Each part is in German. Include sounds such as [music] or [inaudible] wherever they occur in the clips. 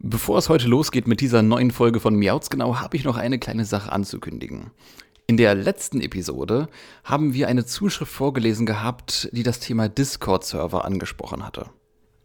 Bevor es heute losgeht mit dieser neuen Folge von Miauts genau, habe ich noch eine kleine Sache anzukündigen. In der letzten Episode haben wir eine Zuschrift vorgelesen gehabt, die das Thema Discord-Server angesprochen hatte.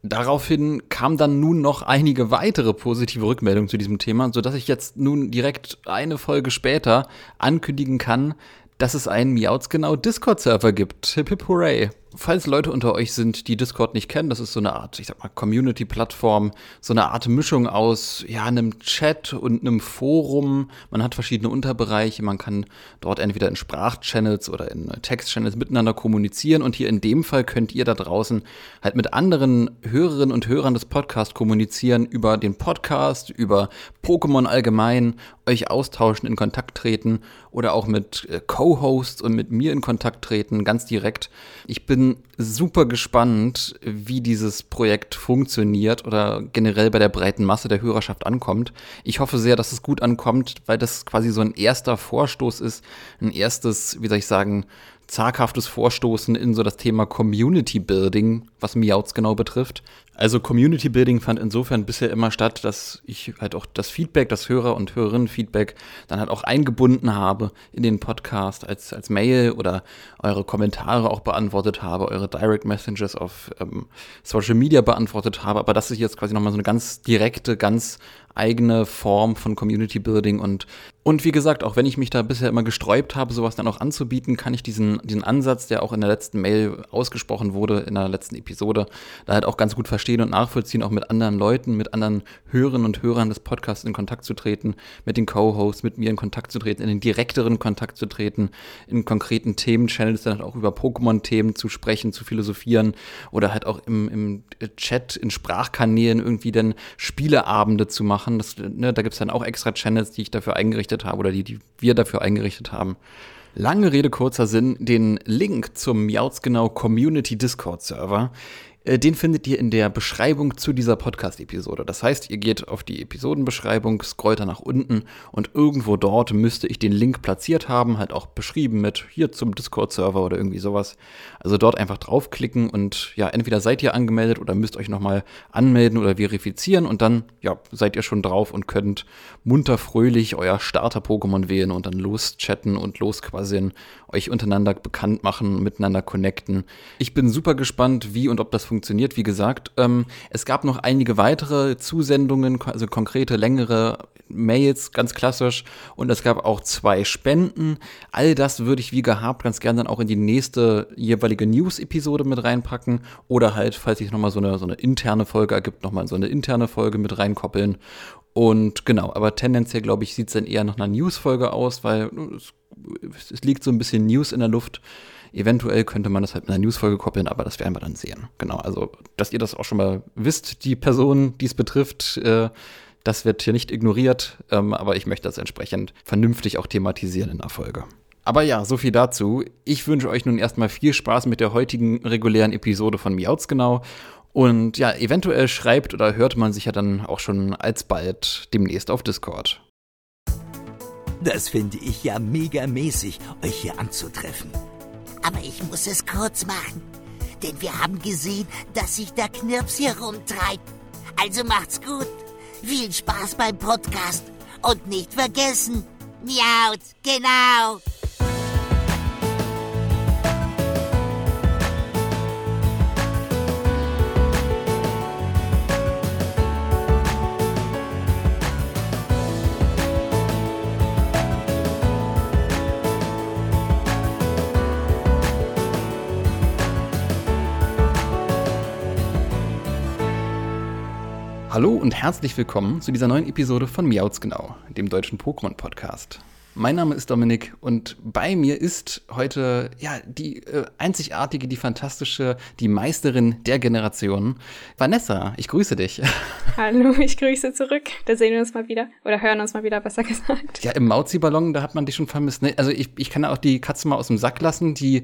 Daraufhin kamen dann nun noch einige weitere positive Rückmeldungen zu diesem Thema, sodass ich jetzt nun direkt eine Folge später ankündigen kann, dass es einen Miauts genau Discord-Server gibt. Hip hip hooray falls Leute unter euch sind, die Discord nicht kennen, das ist so eine Art, ich sag mal, Community-Plattform, so eine Art Mischung aus, ja, einem Chat und einem Forum. Man hat verschiedene Unterbereiche, man kann dort entweder in Sprachchannels oder in Textchannels miteinander kommunizieren und hier in dem Fall könnt ihr da draußen halt mit anderen Hörerinnen und Hörern des Podcasts kommunizieren über den Podcast, über Pokémon allgemein, euch austauschen, in Kontakt treten oder auch mit äh, Co-Hosts und mit mir in Kontakt treten, ganz direkt. Ich bin bin super gespannt, wie dieses Projekt funktioniert oder generell bei der breiten Masse der Hörerschaft ankommt. Ich hoffe sehr, dass es gut ankommt, weil das quasi so ein erster Vorstoß ist, ein erstes, wie soll ich sagen, zaghaftes Vorstoßen in so das Thema Community Building, was Miauts genau betrifft. Also Community Building fand insofern bisher immer statt, dass ich halt auch das Feedback, das Hörer- und Hörerinnen-Feedback dann halt auch eingebunden habe in den Podcast als, als Mail oder eure Kommentare auch beantwortet habe, eure Direct Messages auf ähm, Social Media beantwortet habe. Aber das ist jetzt quasi nochmal so eine ganz direkte, ganz eigene Form von Community Building und und wie gesagt, auch wenn ich mich da bisher immer gesträubt habe, sowas dann auch anzubieten, kann ich diesen, diesen Ansatz, der auch in der letzten Mail ausgesprochen wurde, in der letzten Episode, da halt auch ganz gut verstehen und nachvollziehen, auch mit anderen Leuten, mit anderen Hörerinnen und Hörern des Podcasts in Kontakt zu treten, mit den Co-Hosts, mit mir in Kontakt zu treten, in den direkteren Kontakt zu treten, in konkreten Themen-Channels dann halt auch über Pokémon-Themen zu sprechen, zu philosophieren oder halt auch im, im Chat, in Sprachkanälen irgendwie dann Spieleabende zu machen. Das, ne, da gibt es dann auch extra Channels, die ich dafür eingerichtet eingerichtet habe oder die, die wir dafür eingerichtet haben. Lange Rede, kurzer Sinn, den Link zum Miautsgenau Community Discord Server den findet ihr in der Beschreibung zu dieser Podcast-Episode. Das heißt, ihr geht auf die Episodenbeschreibung, scrollt da nach unten und irgendwo dort müsste ich den Link platziert haben, halt auch beschrieben mit hier zum Discord-Server oder irgendwie sowas. Also dort einfach draufklicken und ja, entweder seid ihr angemeldet oder müsst euch nochmal anmelden oder verifizieren und dann, ja, seid ihr schon drauf und könnt munter fröhlich euer Starter-Pokémon wählen und dann loschatten und losquasseln, euch untereinander bekannt machen, miteinander connecten. Ich bin super gespannt, wie und ob das funktioniert. Wie gesagt, ähm, es gab noch einige weitere Zusendungen, also konkrete, längere Mails, ganz klassisch. Und es gab auch zwei Spenden. All das würde ich wie gehabt ganz gerne dann auch in die nächste jeweilige News-Episode mit reinpacken. Oder halt, falls sich nochmal so eine, so eine interne Folge ergibt, nochmal so eine interne Folge mit reinkoppeln. Und genau, aber tendenziell, glaube ich, sieht es dann eher nach einer News-Folge aus, weil es, es liegt so ein bisschen News in der Luft. Eventuell könnte man das halt mit einer Newsfolge koppeln, aber das werden wir dann sehen. Genau, also, dass ihr das auch schon mal wisst, die Person, die es betrifft, äh, das wird hier nicht ignoriert, ähm, aber ich möchte das entsprechend vernünftig auch thematisieren in der Folge. Aber ja, so viel dazu. Ich wünsche euch nun erstmal viel Spaß mit der heutigen regulären Episode von Miauts genau. Und ja, eventuell schreibt oder hört man sich ja dann auch schon alsbald demnächst auf Discord. Das finde ich ja mega mäßig, euch hier anzutreffen. Aber ich muss es kurz machen. Denn wir haben gesehen, dass sich der Knirps hier rumtreibt. Also macht's gut. Viel Spaß beim Podcast. Und nicht vergessen, miaut, genau. Hallo und herzlich willkommen zu dieser neuen Episode von Miauts Genau, dem deutschen Pokémon-Podcast. Mein Name ist Dominik und bei mir ist heute ja die äh, einzigartige, die fantastische, die Meisterin der Generation, Vanessa. Ich grüße dich. [laughs] Hallo, ich grüße zurück. Da sehen wir uns mal wieder oder hören uns mal wieder, besser gesagt. Ja, im Mauzi-Ballon, da hat man dich schon vermisst. Ne? Also ich, ich kann auch die Katze mal aus dem Sack lassen. Die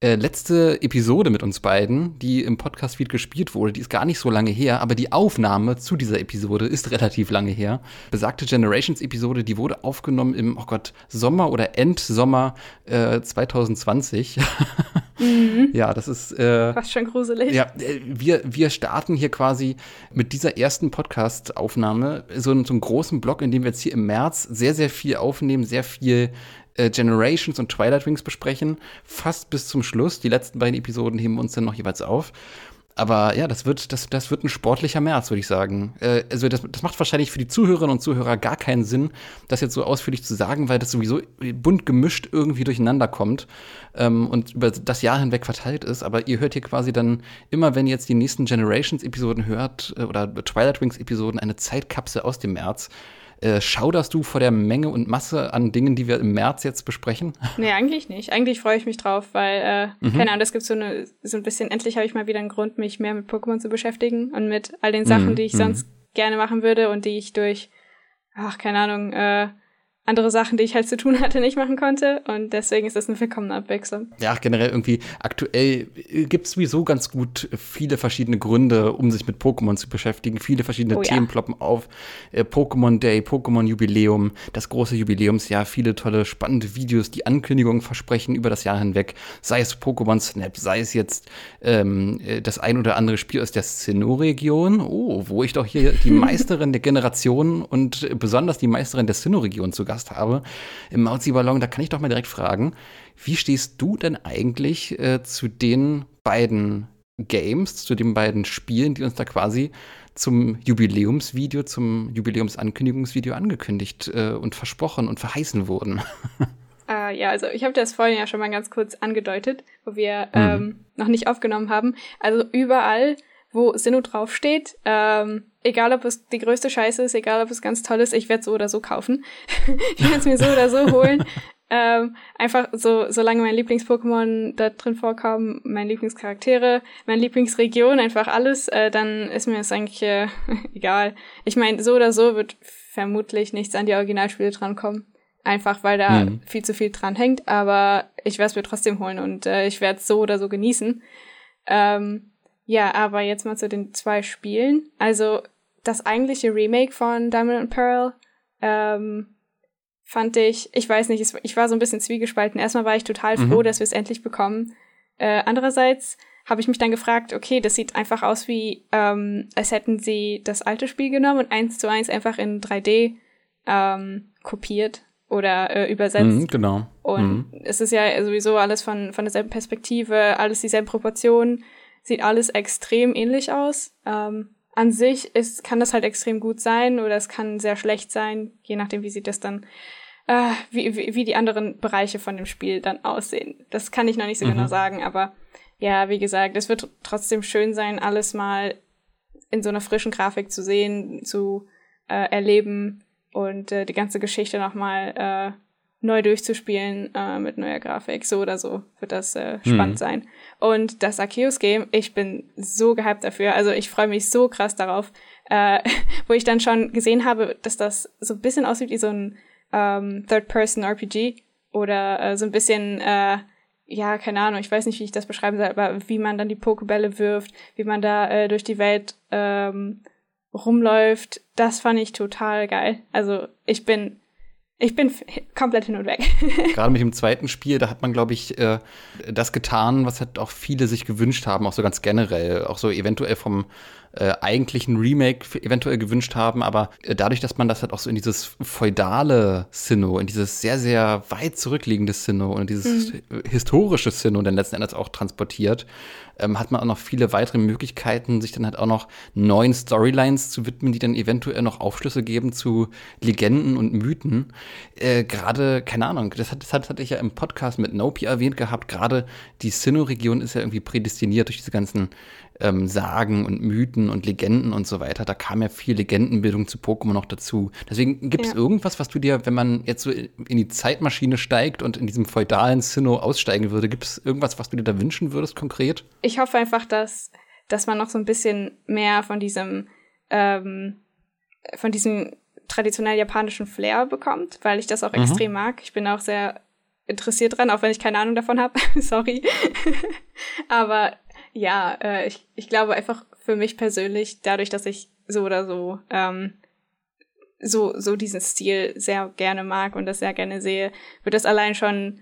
äh, letzte Episode mit uns beiden, die im Podcast-Feed gespielt wurde, die ist gar nicht so lange her, aber die Aufnahme zu dieser Episode ist relativ lange her. Besagte Generations-Episode, die wurde aufgenommen im, oh Gott, Sommer oder Endsommer äh, 2020. [laughs] Mhm. Ja, das ist. Äh, Fast schon gruselig. Ja, äh, wir, wir starten hier quasi mit dieser ersten Podcast-Aufnahme so, einen- so einen großen Block, in dem wir jetzt hier im März sehr, sehr viel aufnehmen, sehr viel äh, Generations und Twilight Wings besprechen, fast bis zum Schluss. Die letzten beiden Episoden heben uns dann noch jeweils auf. Aber ja, das wird, das, das wird ein sportlicher März, würde ich sagen. Äh, also das, das macht wahrscheinlich für die Zuhörerinnen und Zuhörer gar keinen Sinn, das jetzt so ausführlich zu sagen, weil das sowieso bunt gemischt irgendwie durcheinander kommt ähm, und über das Jahr hinweg verteilt ist. Aber ihr hört hier quasi dann immer, wenn ihr jetzt die nächsten Generations-Episoden hört äh, oder Twilight Wings-Episoden, eine Zeitkapsel aus dem März. Äh, schauderst du vor der Menge und Masse an Dingen, die wir im März jetzt besprechen? Nee, eigentlich nicht. Eigentlich freue ich mich drauf, weil, äh, Mhm. keine Ahnung, das gibt so, eine, so ein bisschen, endlich habe ich mal wieder einen Grund, mich mehr mit Pokémon zu beschäftigen und mit all den Sachen, Mhm, die ich mhm. sonst gerne machen würde und die ich durch, ach, keine Ahnung, äh, andere Sachen, die ich halt zu tun hatte, nicht machen konnte. Und deswegen ist das eine willkommene Abwechslung. Ja, generell irgendwie aktuell gibt es sowieso ganz gut viele verschiedene Gründe, um sich mit Pokémon zu beschäftigen. Viele verschiedene Oh ja. Themen ploppen auf. Äh, Pokémon Day, Pokémon Jubiläum, das große Jubiläumsjahr, viele tolle, spannende Videos, die Ankündigungen versprechen über das Jahr hinweg. Sei es Pokémon Snap, sei es jetzt ähm, äh, das ein oder andere Spiel aus der Sinnoh-Region. Oh, wo ich doch hier die [laughs] Meisterin der Generation und äh, besonders die Meisterin der Sinnoh-Region zu Gast habe im Mauzi-Ballon. Da kann ich doch mal direkt fragen, wie stehst du denn eigentlich äh, zu den beiden Games, zu den beiden Spielen, die uns da quasi zum Jubiläumsvideo, zum Jubiläumsankündigungsvideo angekündigt äh, und versprochen und verheißen wurden? Äh, [laughs] ja, also ich habe das vorhin ja schon mal ganz kurz angedeutet, wo wir Mhm. ähm, noch nicht aufgenommen haben. Also überall, wo Sinnoh draufsteht, ähm, egal ob es die größte Scheiße ist, egal ob es ganz toll ist, ich werde so oder so kaufen. [laughs] ich werde es mir so oder so holen. [laughs] Ähm, einfach so, solange mein Lieblings-Pokémon da drin vorkommen, meine Lieblingscharaktere, meine Lieblingsregion, einfach alles, äh, dann ist mir das eigentlich äh, [laughs] egal. Ich meine, so oder so wird vermutlich nichts an die Originalspiele drankommen. Einfach weil da Mhm. viel zu viel dran hängt, aber ich werde es mir trotzdem holen und äh, ich werde es so oder so genießen. Ähm, ja, aber jetzt mal zu den zwei Spielen. Also das eigentliche Remake von Diamond and Pearl ähm, fand ich, ich weiß nicht, ich war so ein bisschen zwiegespalten. Erstmal war ich total Mhm. froh, dass wir es endlich bekommen. Äh, andererseits habe ich mich dann gefragt, okay, das sieht einfach aus wie, ähm, als hätten sie das alte Spiel genommen und eins zu eins einfach in 3D ähm, kopiert oder äh, übersetzt. Mhm, genau. Und Mhm. es ist ja sowieso alles von, von derselben Perspektive, alles dieselben Proportionen, sieht alles extrem ähnlich aus. Ähm, an sich ist, kann das halt extrem gut sein oder es kann sehr schlecht sein, je nachdem, wie sieht das dann, äh, wie, wie, wie die anderen Bereiche von dem Spiel dann aussehen. Das kann ich noch nicht so Mhm. genau sagen, aber ja, wie gesagt, es wird trotzdem schön sein, alles mal in so einer frischen Grafik zu sehen, zu äh, erleben und äh, die ganze Geschichte nochmal äh, neu durchzuspielen äh, mit neuer Grafik. So oder so wird das äh, spannend Mhm. sein. Und das Arceus-Game, ich bin so gehypt dafür. Also ich freue mich so krass darauf, äh, [laughs] wo ich dann schon gesehen habe, dass das so ein bisschen aussieht wie so ein ähm, Third-Person-RPG oder äh, so ein bisschen, äh, ja, keine Ahnung, ich weiß nicht, wie ich das beschreiben soll, aber wie man dann die Pokebälle wirft, wie man da äh, durch die Welt ähm, rumläuft, das fand ich total geil. Also ich bin, ich bin komplett hin und weg. [laughs] Gerade mit dem zweiten Spiel, da hat man, glaube ich, äh, das getan, was halt auch viele sich gewünscht haben, auch so ganz generell, auch so eventuell vom äh, eigentlichen Remake eventuell gewünscht haben, aber äh, dadurch, dass man das halt auch so in dieses feudale Sinnoh, in dieses sehr, sehr weit zurückliegende Sinnoh und dieses äh, historische Sinnoh dann letzten Endes auch transportiert, ähm, hat man auch noch viele weitere Möglichkeiten, sich dann halt auch noch neuen Storylines zu widmen, die dann eventuell noch Aufschlüsse geben zu Legenden und Mythen. Äh, gerade, keine Ahnung, das, hat, das hat- hatte ich ja im Podcast mit Nopi erwähnt gehabt, gerade die Sinnoh-Region ist ja irgendwie prädestiniert durch diese ganzen ähm, Sagen und Mythen und Legenden und so weiter. Da kam ja viel Legendenbildung zu Pokémon noch dazu. Deswegen gibt es Ja. irgendwas, was du dir, wenn man jetzt so in die Zeitmaschine steigt und in diesem feudalen Sinnoh aussteigen würde, gibt es irgendwas, was du dir da wünschen würdest konkret? ich hoffe einfach, dass, dass man noch so ein bisschen mehr von diesem, ähm, von diesem traditionell japanischen Flair bekommt, weil ich das auch Mhm. extrem mag. Ich bin auch sehr interessiert dran, auch wenn ich keine Ahnung davon habe. [laughs] Sorry. [laughs] Aber ja, äh, ich, ich glaube einfach für mich persönlich, dadurch, dass ich so oder so ähm, so, so diesen Stil sehr gerne mag und das sehr gerne sehe, wird das allein schon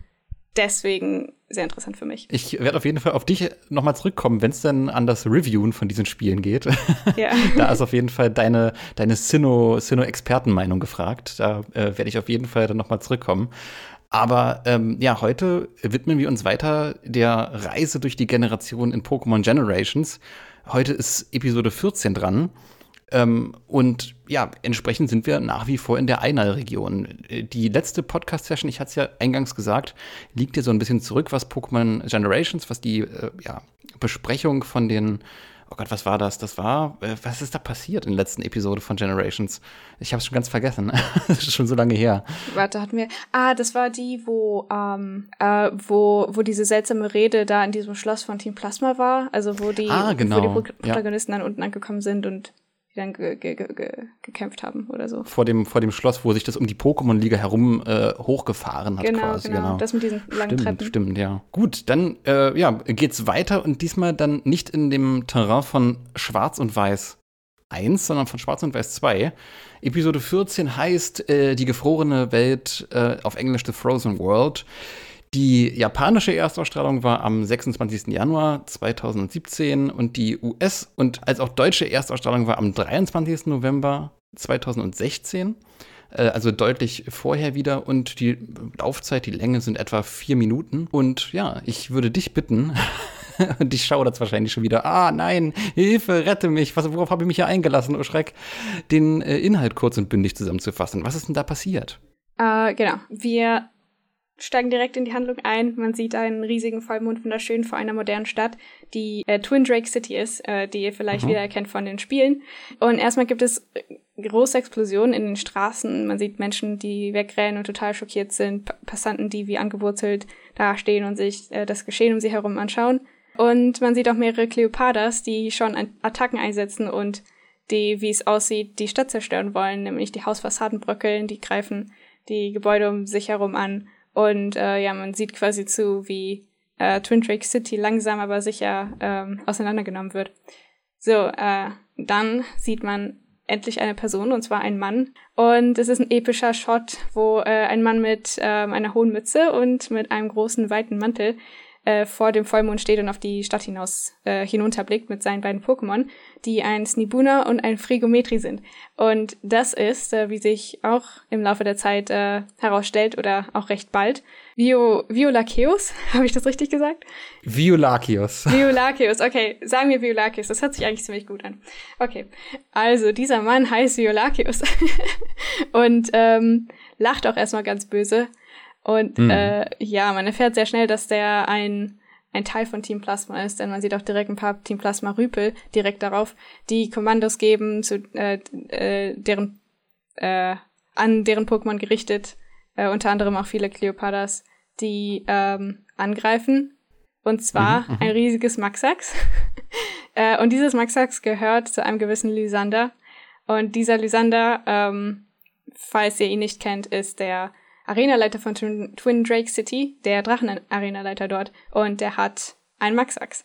deswegen sehr interessant für mich. Ich werde auf jeden Fall auf dich nochmal zurückkommen, wenn es dann an das Reviewen von diesen Spielen geht. [laughs] Ja. da ist auf jeden Fall deine, deine Sinnoh-Expertenmeinung gefragt. Da äh, werde ich auf jeden Fall dann nochmal zurückkommen. Aber ähm, ja, heute widmen wir uns weiter der Reise durch die Generation in Pokémon Generations. Heute ist Episode 14 dran. Ähm, und ja, entsprechend sind wir nach wie vor in der Einal-Region. Die letzte Podcast-Session, ich hatte es ja eingangs gesagt, liegt ja so ein bisschen zurück, was Pokémon Generations, was die äh, ja, Besprechung von den oh Gott, was war das? Das war, äh, was ist da passiert in der letzten Episode von Generations? Ich habe es schon ganz vergessen. [laughs] das ist schon so lange her. Warte, hatten wir, ah, das war die, wo, ähm, äh, wo, wo diese seltsame Rede da in diesem Schloss von Team Plasma war. Also wo die, ah, genau. wo die Protagonisten ja. dann unten angekommen sind und die dann ge ge ge gekämpft haben oder so. Vor dem, vor dem Schloss, wo sich das um die Pokémon-Liga herum äh, hochgefahren hat genau, quasi. Genau, genau, das mit diesen langen stimmt, Treppen. Stimmt, ja. Gut, dann äh, ja, geht's weiter und diesmal dann nicht in dem Terrain von Schwarz und Weiß 1, sondern von Schwarz und Weiß 2. Episode 14 heißt äh, Die gefrorene Welt, äh, auf Englisch The Frozen World. Die japanische Erstausstrahlung war am 26. Januar 2017 und die US- und als auch deutsche Erstausstrahlung war am 23. November 2016 äh, also deutlich vorher wieder und die Laufzeit, die Länge sind etwa vier Minuten. Und ja, ich würde dich bitten, [laughs] und ich schaue das wahrscheinlich schon wieder, ah nein, Hilfe, rette mich, was, worauf habe ich mich hier eingelassen, oh Schreck, den äh, Inhalt kurz und bündig zusammenzufassen. Was ist denn da passiert? Äh, genau, wir steigen direkt in die Handlung ein. Man sieht einen riesigen Vollmond wunderschön vor einer modernen Stadt, die äh, Twin Drake City ist, äh, die ihr vielleicht mhm. wieder von den Spielen. Und erstmal gibt es äh, große Explosionen in den Straßen. Man sieht Menschen, die wegrennen und total schockiert sind, Passanten, die wie angewurzelt dastehen und sich äh, das Geschehen um sie herum anschauen. Und man sieht auch mehrere Cleopadas, die schon Attacken einsetzen und die, wie es aussieht, die Stadt zerstören wollen, nämlich die Hausfassaden bröckeln, die greifen die Gebäude um sich herum an und äh, ja, man sieht quasi zu, wie äh, Twin Drake City langsam aber sicher ähm, auseinandergenommen wird. So, äh, dann sieht man endlich eine Person, und zwar ein Mann. Und es ist ein epischer Shot, wo äh, ein Mann mit ähm, einer hohen Mütze und mit einem großen, weiten Mantel äh, vor dem Vollmond steht und auf die Stadt hinaus äh, hinunterblickt mit seinen beiden Pokémon, die ein Snibuna und ein Frigometri sind. Und das ist, äh, wie sich auch im Laufe der Zeit äh, herausstellt oder auch recht bald, Vio Violaceus, [laughs] habe ich das richtig gesagt? Violaceus. Violaceus, okay, sagen wir Violaceus, das hört sich eigentlich ziemlich gut an. Okay, also dieser Mann heißt Violaceus [laughs] und ähm, lacht auch erstmal ganz böse und mhm. äh, ja, man erfährt sehr schnell, dass der ein, ein Teil von Team Plasma ist, denn man sieht auch direkt ein paar Team Plasma Rüpel direkt darauf, die Kommandos geben, zu äh, äh, deren äh, an deren Pokémon gerichtet, äh, unter anderem auch viele Cleopadas, die ähm, angreifen. Und zwar mhm, mhm. ein riesiges Maxax. [laughs] äh, und dieses Maxax gehört zu einem gewissen Lysander. Und dieser Lysander, ähm, falls ihr ihn nicht kennt, ist der Arenaleiter von Twin Drake City, der Drachen-Arenaleiter dort, und der hat einen Maxax.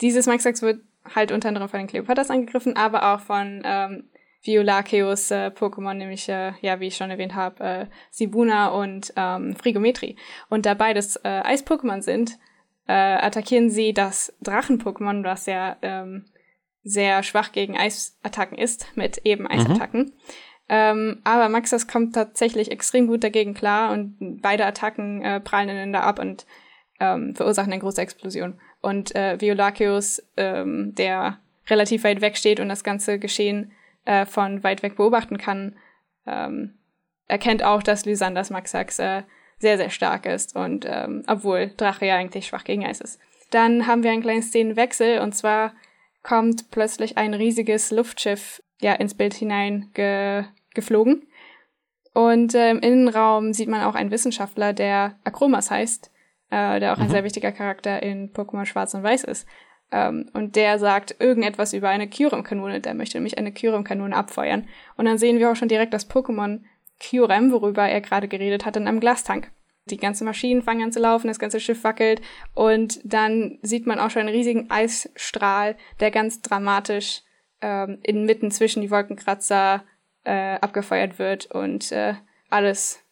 Dieses Maxax wird halt unter anderem von den Cleopatras angegriffen, aber auch von ähm, Violaceus äh, Pokémon, nämlich, äh, ja, wie ich schon erwähnt habe, äh, Sibuna und ähm, Frigometri. Und da beides äh, Eis-Pokémon sind, äh, attackieren sie das Drachen-Pokémon, was ja ähm, sehr schwach gegen Eisattacken ist, mit eben Eisattacken. Mhm. Ähm, aber Maxas kommt tatsächlich extrem gut dagegen klar und beide Attacken äh, prallen ineinander ab und ähm, verursachen eine große Explosion. Und äh, Violaceus, ähm, der relativ weit weg steht und das ganze Geschehen äh, von weit weg beobachten kann, ähm, erkennt auch, dass Lysanders Maxax äh, sehr, sehr stark ist und ähm, obwohl Drache ja eigentlich schwach gegen Eis ist. Dann haben wir einen kleinen Szenenwechsel und zwar kommt plötzlich ein riesiges Luftschiff ja ins Bild hinein ge geflogen. Und äh, im Innenraum sieht man auch einen Wissenschaftler, der Akromas heißt, äh, der auch mhm. ein sehr wichtiger Charakter in Pokémon Schwarz und Weiß ist. Ähm, und der sagt irgendetwas über eine Kyurem-Kanone. Der möchte nämlich eine Kyurem-Kanone abfeuern. Und dann sehen wir auch schon direkt das Pokémon Kyurem, worüber er gerade geredet hat, in einem Glastank. Die ganzen Maschinen fangen an zu laufen, das ganze Schiff wackelt und dann sieht man auch schon einen riesigen Eisstrahl, der ganz dramatisch ähm, inmitten zwischen die Wolkenkratzer äh, abgefeuert wird und äh, alles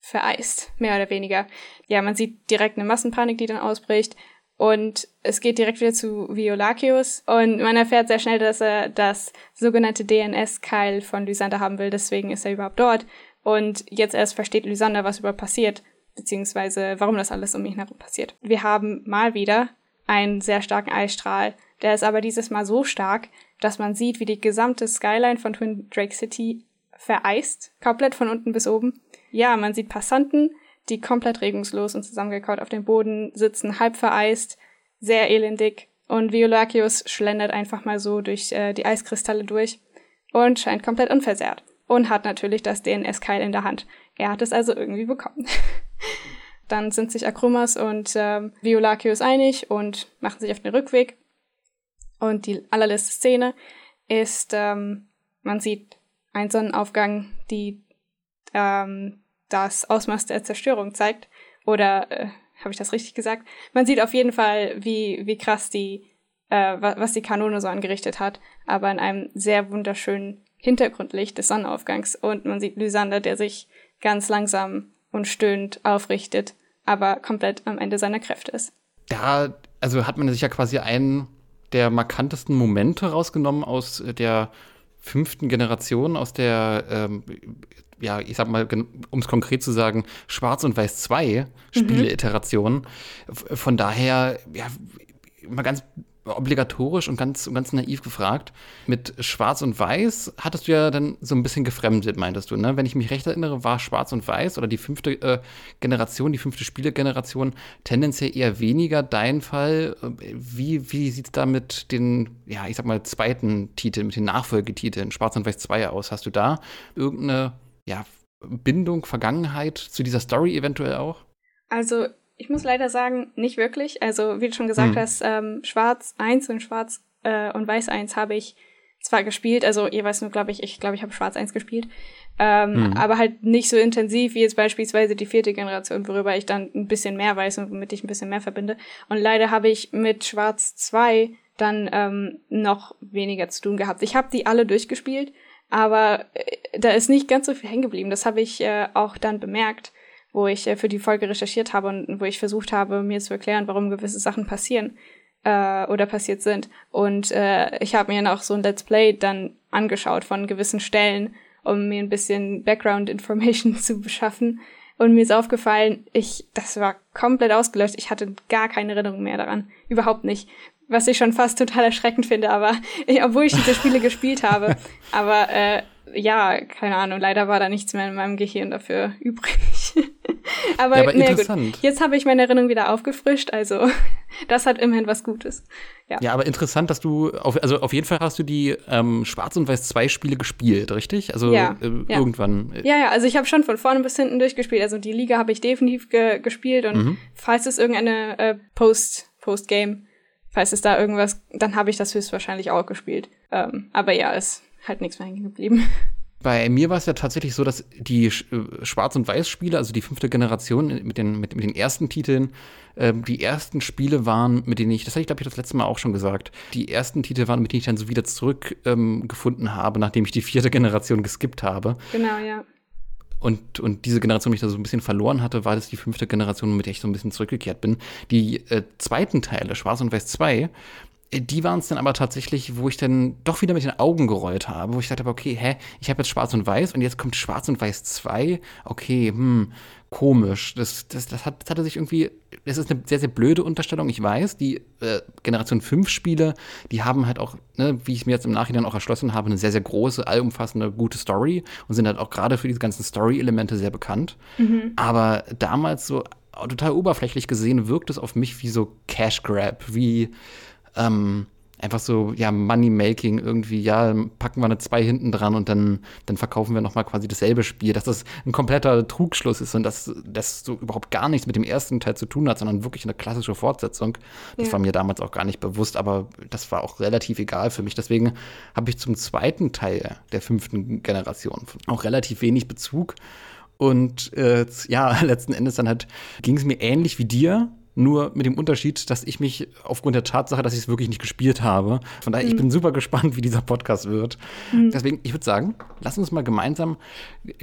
vereist, mehr oder weniger. Ja, man sieht direkt eine Massenpanik, die dann ausbricht. Und es geht direkt wieder zu Violacius und man erfährt sehr schnell, dass er das sogenannte DNS-Keil von Lysander haben will, deswegen ist er überhaupt dort. Und jetzt erst versteht Lysander, was überhaupt passiert, beziehungsweise warum das alles um ihn herum passiert. Wir haben mal wieder einen sehr starken Eisstrahl, der ist aber dieses Mal so stark, dass man sieht, wie die gesamte Skyline von Twin Drake City vereist, komplett von unten bis oben. Ja, man sieht Passanten, die komplett regungslos und zusammengekaut auf dem Boden sitzen, halb vereist, sehr elendig. Und Violacius schlendert einfach mal so durch äh, die Eiskristalle durch und scheint komplett unversehrt. Und hat natürlich das DNS-Keil in der Hand. Er hat es also irgendwie bekommen. [laughs] Dann sind sich Akromas und ähm, Violacius einig und machen sich auf den Rückweg. Und die allerletzte Szene ist, ähm, man sieht einen Sonnenaufgang, die ähm, das Ausmaß der Zerstörung zeigt. Oder äh, habe ich das richtig gesagt? Man sieht auf jeden Fall, wie, wie krass die, äh, was die Kanone so angerichtet hat, aber in einem sehr wunderschönen Hintergrundlicht des Sonnenaufgangs. Und man sieht Lysander, der sich ganz langsam und stöhnend aufrichtet, aber komplett am Ende seiner Kräfte ist. Da, also hat man sich ja quasi einen der markantesten Momente rausgenommen aus der fünften Generation, aus der ähm, ja, ich sag mal, um es konkret zu sagen, Schwarz und Weiß 2 Spiele-Iteration. Mhm. Von daher, ja, mal ganz obligatorisch und ganz, ganz naiv gefragt. Mit Schwarz und Weiß hattest du ja dann so ein bisschen gefremdet, meintest du, ne? Wenn ich mich recht erinnere, war Schwarz und Weiß oder die fünfte äh, Generation, die fünfte Spielegeneration tendenziell eher weniger dein Fall. Wie, wie sieht es da mit den, ja, ich sag mal, zweiten Titeln, mit den Nachfolgetiteln, Schwarz und Weiß 2 aus? Hast du da irgendeine ja, Bindung, Vergangenheit zu dieser Story eventuell auch? Also, ich muss leider sagen, nicht wirklich. Also, wie du schon gesagt hm. hast, ähm, Schwarz 1 und Schwarz äh, und Weiß 1 habe ich zwar gespielt, also ihr weißt nur, glaube ich, ich glaube, ich habe Schwarz 1 gespielt, ähm, hm. aber halt nicht so intensiv wie jetzt beispielsweise die vierte Generation, worüber ich dann ein bisschen mehr weiß und womit ich ein bisschen mehr verbinde. Und leider habe ich mit Schwarz 2 dann ähm, noch weniger zu tun gehabt. Ich habe die alle durchgespielt, aber äh, da ist nicht ganz so viel hängen geblieben. Das habe ich äh, auch dann bemerkt, wo ich äh, für die Folge recherchiert habe und wo ich versucht habe, mir zu erklären, warum gewisse Sachen passieren äh, oder passiert sind. Und äh, ich habe mir noch so ein Let's Play dann angeschaut von gewissen Stellen, um mir ein bisschen Background Information [laughs] zu beschaffen. Und mir ist aufgefallen, ich, das war komplett ausgelöscht. Ich hatte gar keine Erinnerung mehr daran. Überhaupt nicht was ich schon fast total erschreckend finde, aber obwohl ich diese Spiele gespielt habe. [laughs] Aber äh, ja, keine Ahnung, leider war da nichts mehr in meinem Gehirn dafür übrig. [laughs] aber, ja, aber nee, gut. Jetzt habe ich meine Erinnerung wieder aufgefrischt, also [laughs] das hat immerhin was Gutes. Ja, ja aber interessant, dass du, auf, also auf jeden Fall hast du die ähm, Schwarz- und Weiß-2-Spiele gespielt, richtig? Also ja, äh, ja. irgendwann. Ja, ja, also ich habe schon von vorne bis hinten durchgespielt. Also die Liga habe ich definitiv ge gespielt und mhm. falls es irgendeine äh, Post- Post-Game falls es da irgendwas, dann habe ich das höchstwahrscheinlich auch gespielt. Ähm, aber ja, ist halt nichts mehr hängen geblieben. [laughs] Bei mir war es ja tatsächlich so, dass die äh, Schwarz- und Weiß-Spiele, also die fünfte Generation mit den, mit, mit den ersten Titeln, äh, die ersten Spiele waren, mit denen ich, das hatte ich glaube ich das letzte Mal auch schon gesagt, die ersten Titel waren, mit denen ich dann so wieder zurückgefunden ähm, habe, nachdem ich die vierte Generation geskippt habe. Genau, ja und, und diese Generation mich da so ein bisschen verloren hatte, war das die fünfte Generation, mit der ich so ein bisschen zurückgekehrt bin. Die äh, zweiten Teile, Schwarz und Weiß 2, äh, die waren es dann aber tatsächlich, wo ich dann doch wieder mit den Augen gerollt habe, wo ich dachte, okay, hä, ich habe jetzt Schwarz und Weiß und jetzt kommt Schwarz und Weiß 2. Okay, hm, komisch. Das, das, das, hat, das hatte sich irgendwie, das ist eine sehr, sehr blöde Unterstellung, ich weiß. Die äh, Generation 5 Spiele, die haben halt auch, ne, wie ich mir jetzt im Nachhinein auch erschlossen habe, eine sehr, sehr große, allumfassende, gute Story und sind halt auch gerade für diese ganzen Story-Elemente sehr bekannt. Mhm. Aber damals so total oberflächlich gesehen wirkt es auf mich wie so Cash Grab, wie ähm, einfach so, ja, Money-Making irgendwie, ja, packen wir eine 2 hinten dran und dann, dann verkaufen wir nochmal quasi dasselbe Spiel, dass das ein kompletter Trugschluss ist und dass das so überhaupt gar nichts mit dem ersten Teil zu tun hat, sondern wirklich eine klassische Fortsetzung. Das ja. war mir damals auch gar nicht bewusst, aber das war auch relativ egal für mich. Deswegen habe ich zum zweiten Teil der fünften Generation auch relativ wenig Bezug. Und äh, ja, [laughs] letzten Endes dann halt ging es mir ähnlich wie dir nur mit dem Unterschied, dass ich mich aufgrund der Tatsache, dass ich es wirklich nicht gespielt habe. Von daher, mhm. ich bin super gespannt, wie dieser Podcast wird. Mhm. Deswegen, ich würde sagen, lass uns mal gemeinsam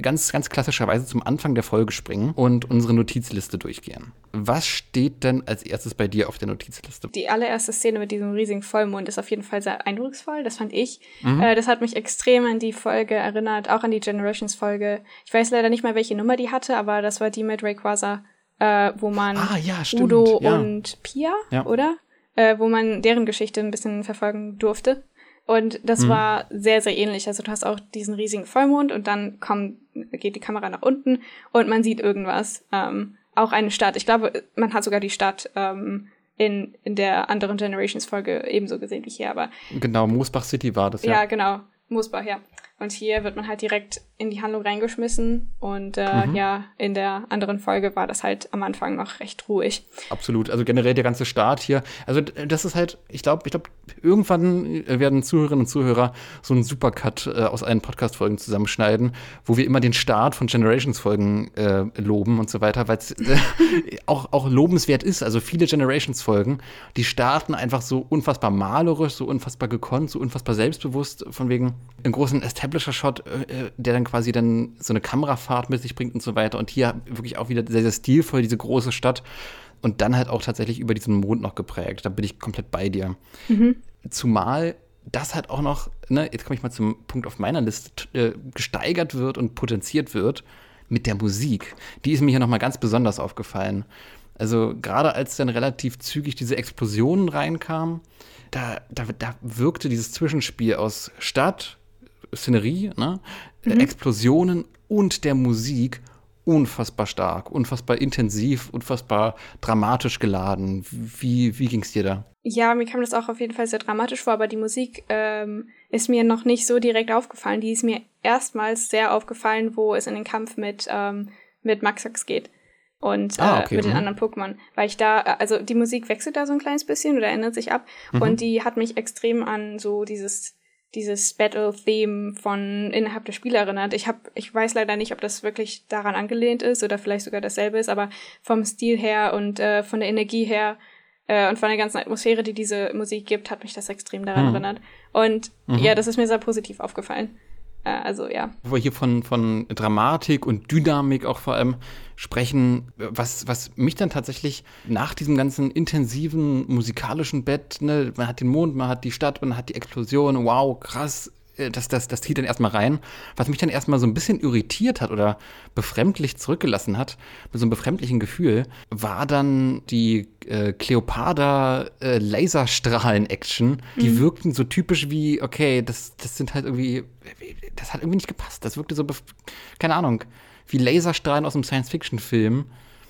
ganz, ganz klassischerweise zum Anfang der Folge springen und unsere Notizliste durchgehen. Was steht denn als erstes bei dir auf der Notizliste? Die allererste Szene mit diesem riesigen Vollmond ist auf jeden Fall sehr eindrucksvoll. Das fand ich. Mhm. Äh, das hat mich extrem an die Folge erinnert, auch an die Generations-Folge. Ich weiß leider nicht mal, welche Nummer die hatte, aber das war die mit Rayquaza, äh, wo man ah, ja, Udo ja. und Pia, ja. oder? Äh, wo man deren Geschichte ein bisschen verfolgen durfte. Und das mhm. war sehr, sehr ähnlich. Also du hast auch diesen riesigen Vollmond und dann kommt, geht die Kamera nach unten und man sieht irgendwas. Ähm, auch eine Stadt. Ich glaube, man hat sogar die Stadt ähm, in, in der anderen Generations-Folge ebenso gesehen wie hier, aber. Genau, Moosbach City war das, ja. Ja, genau. Moosbach, ja. Und hier wird man halt direkt in die Handlung reingeschmissen. Und äh, mhm. ja, in der anderen Folge war das halt am Anfang noch recht ruhig. Absolut. Also generell der ganze Start hier. Also das ist halt, ich glaube, ich glaube, irgendwann werden Zuhörerinnen und Zuhörer so einen Supercut äh, aus allen Podcast-Folgen zusammenschneiden, wo wir immer den Start von Generations-Folgen äh, loben und so weiter, weil es äh, [laughs] auch, auch lobenswert ist. Also viele Generations-Folgen, die starten einfach so unfassbar malerisch, so unfassbar gekonnt, so unfassbar selbstbewusst, von wegen einen großen Establisher-Shot, äh, äh, der dann quasi dann so eine Kamerafahrt mit sich bringt und so weiter. Und hier wirklich auch wieder sehr, sehr stilvoll, diese große Stadt. Und dann halt auch tatsächlich über diesen Mond noch geprägt. Da bin ich komplett bei dir. Mhm. Zumal das halt auch noch, ne, jetzt komme ich mal zum Punkt auf meiner Liste, äh, gesteigert wird und potenziert wird mit der Musik. Die ist mir hier nochmal ganz besonders aufgefallen. Also gerade als dann relativ zügig diese Explosionen reinkamen, da, da, da wirkte dieses Zwischenspiel aus Stadt, Szenerie, ne? Mhm. Explosionen und der Musik unfassbar stark, unfassbar intensiv, unfassbar dramatisch geladen. Wie, wie ging es dir da? Ja, mir kam das auch auf jeden Fall sehr dramatisch vor, aber die Musik ähm, ist mir noch nicht so direkt aufgefallen. Die ist mir erstmals sehr aufgefallen, wo es in den Kampf mit, ähm, mit Maxax geht und ah, äh, okay. äh, mit den mhm. anderen Pokémon. Weil ich da, also die Musik wechselt da so ein kleines bisschen oder ändert sich ab mhm. und die hat mich extrem an so dieses dieses Battle-Theme von innerhalb der Spiele erinnert. Ich hab, ich weiß leider nicht, ob das wirklich daran angelehnt ist oder vielleicht sogar dasselbe ist, aber vom Stil her und äh, von der Energie her äh, und von der ganzen Atmosphäre, die diese Musik gibt, hat mich das extrem daran mhm. erinnert. Und mhm. ja, das ist mir sehr positiv aufgefallen. Äh, also ja. Wo wir hier von, von Dramatik und Dynamik auch vor allem sprechen, was, was mich dann tatsächlich nach diesem ganzen intensiven musikalischen Bett, ne, man hat den Mond, man hat die Stadt, man hat die Explosion, wow, krass, das, das, das zieht dann erstmal rein. Was mich dann erstmal so ein bisschen irritiert hat oder befremdlich zurückgelassen hat, mit so einem befremdlichen Gefühl, war dann die äh, Cleopatra äh, Laserstrahlen-Action. Die mhm. wirkten so typisch wie, okay, das, das sind halt irgendwie, das hat irgendwie nicht gepasst. Das wirkte so, keine Ahnung, wie Laserstrahlen aus einem Science-Fiction-Film.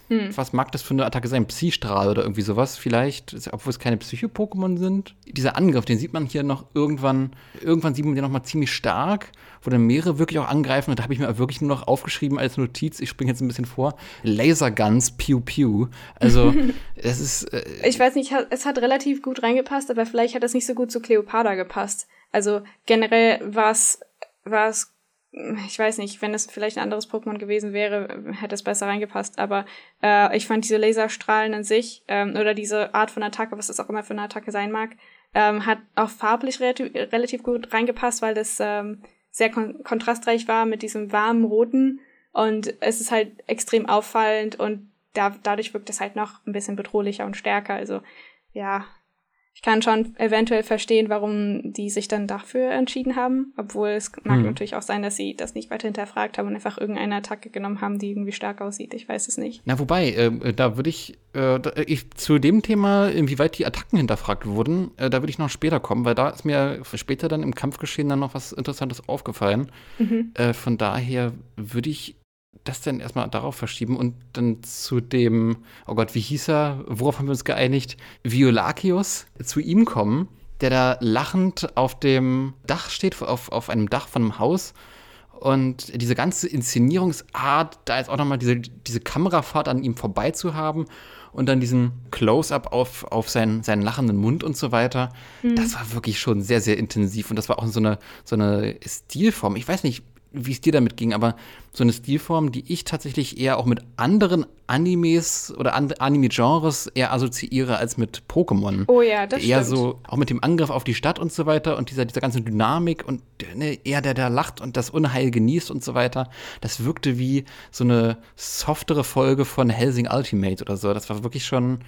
Hm. Was mag das für eine Attacke sein? Psystrahl oder irgendwie sowas vielleicht, obwohl es keine Psycho-Pokémon sind. Dieser Angriff, den sieht man hier noch irgendwann, irgendwann sieht man den noch mal ziemlich stark, wo dann mehrere wirklich auch angreifen. Und da habe ich mir wirklich nur noch aufgeschrieben als Notiz, ich springe jetzt ein bisschen vor, Laserguns, Pew Pew. Also, [laughs] es ist. Äh, ich weiß nicht, es hat relativ gut reingepasst, aber vielleicht hat es nicht so gut zu Cleopatra gepasst. Also generell war es ich weiß nicht, wenn es vielleicht ein anderes Pokémon gewesen wäre, hätte es besser reingepasst. Aber äh, ich fand diese Laserstrahlen an sich ähm, oder diese Art von Attacke, was es auch immer für eine Attacke sein mag, ähm, hat auch farblich relativ, relativ gut reingepasst, weil das ähm, sehr kon kontrastreich war mit diesem warmen Roten. Und es ist halt extrem auffallend und da, dadurch wirkt es halt noch ein bisschen bedrohlicher und stärker. Also ja, ich kann schon eventuell verstehen, warum die sich dann dafür entschieden haben, obwohl es mag hm. natürlich auch sein, dass sie das nicht weiter hinterfragt haben und einfach irgendeine Attacke genommen haben, die irgendwie stark aussieht. Ich weiß es nicht. Na, wobei, äh, da würde ich, äh, ich, zu dem Thema, inwieweit die Attacken hinterfragt wurden, äh, da würde ich noch später kommen, weil da ist mir später dann im Kampfgeschehen dann noch was Interessantes aufgefallen. Mhm. Äh, von daher würde ich das denn erstmal darauf verschieben und dann zu dem, oh Gott, wie hieß er? Worauf haben wir uns geeinigt? Violakius zu ihm kommen, der da lachend auf dem Dach steht, auf, auf einem Dach von einem Haus. Und diese ganze Inszenierungsart, da jetzt auch nochmal diese, diese Kamerafahrt an ihm vorbei zu haben und dann diesen Close-up auf, auf seinen, seinen lachenden Mund und so weiter, mhm. das war wirklich schon sehr, sehr intensiv. Und das war auch so eine, so eine Stilform. Ich weiß nicht, wie es dir damit ging, aber so eine Stilform, die ich tatsächlich eher auch mit anderen Animes oder an Anime-Genres eher assoziiere als mit Pokémon. Oh ja, das eher stimmt. so, auch mit dem Angriff auf die Stadt und so weiter und dieser, dieser ganzen Dynamik und ne, eher der, der lacht und das Unheil genießt und so weiter. Das wirkte wie so eine softere Folge von Helsing Ultimate oder so. Das war wirklich schon,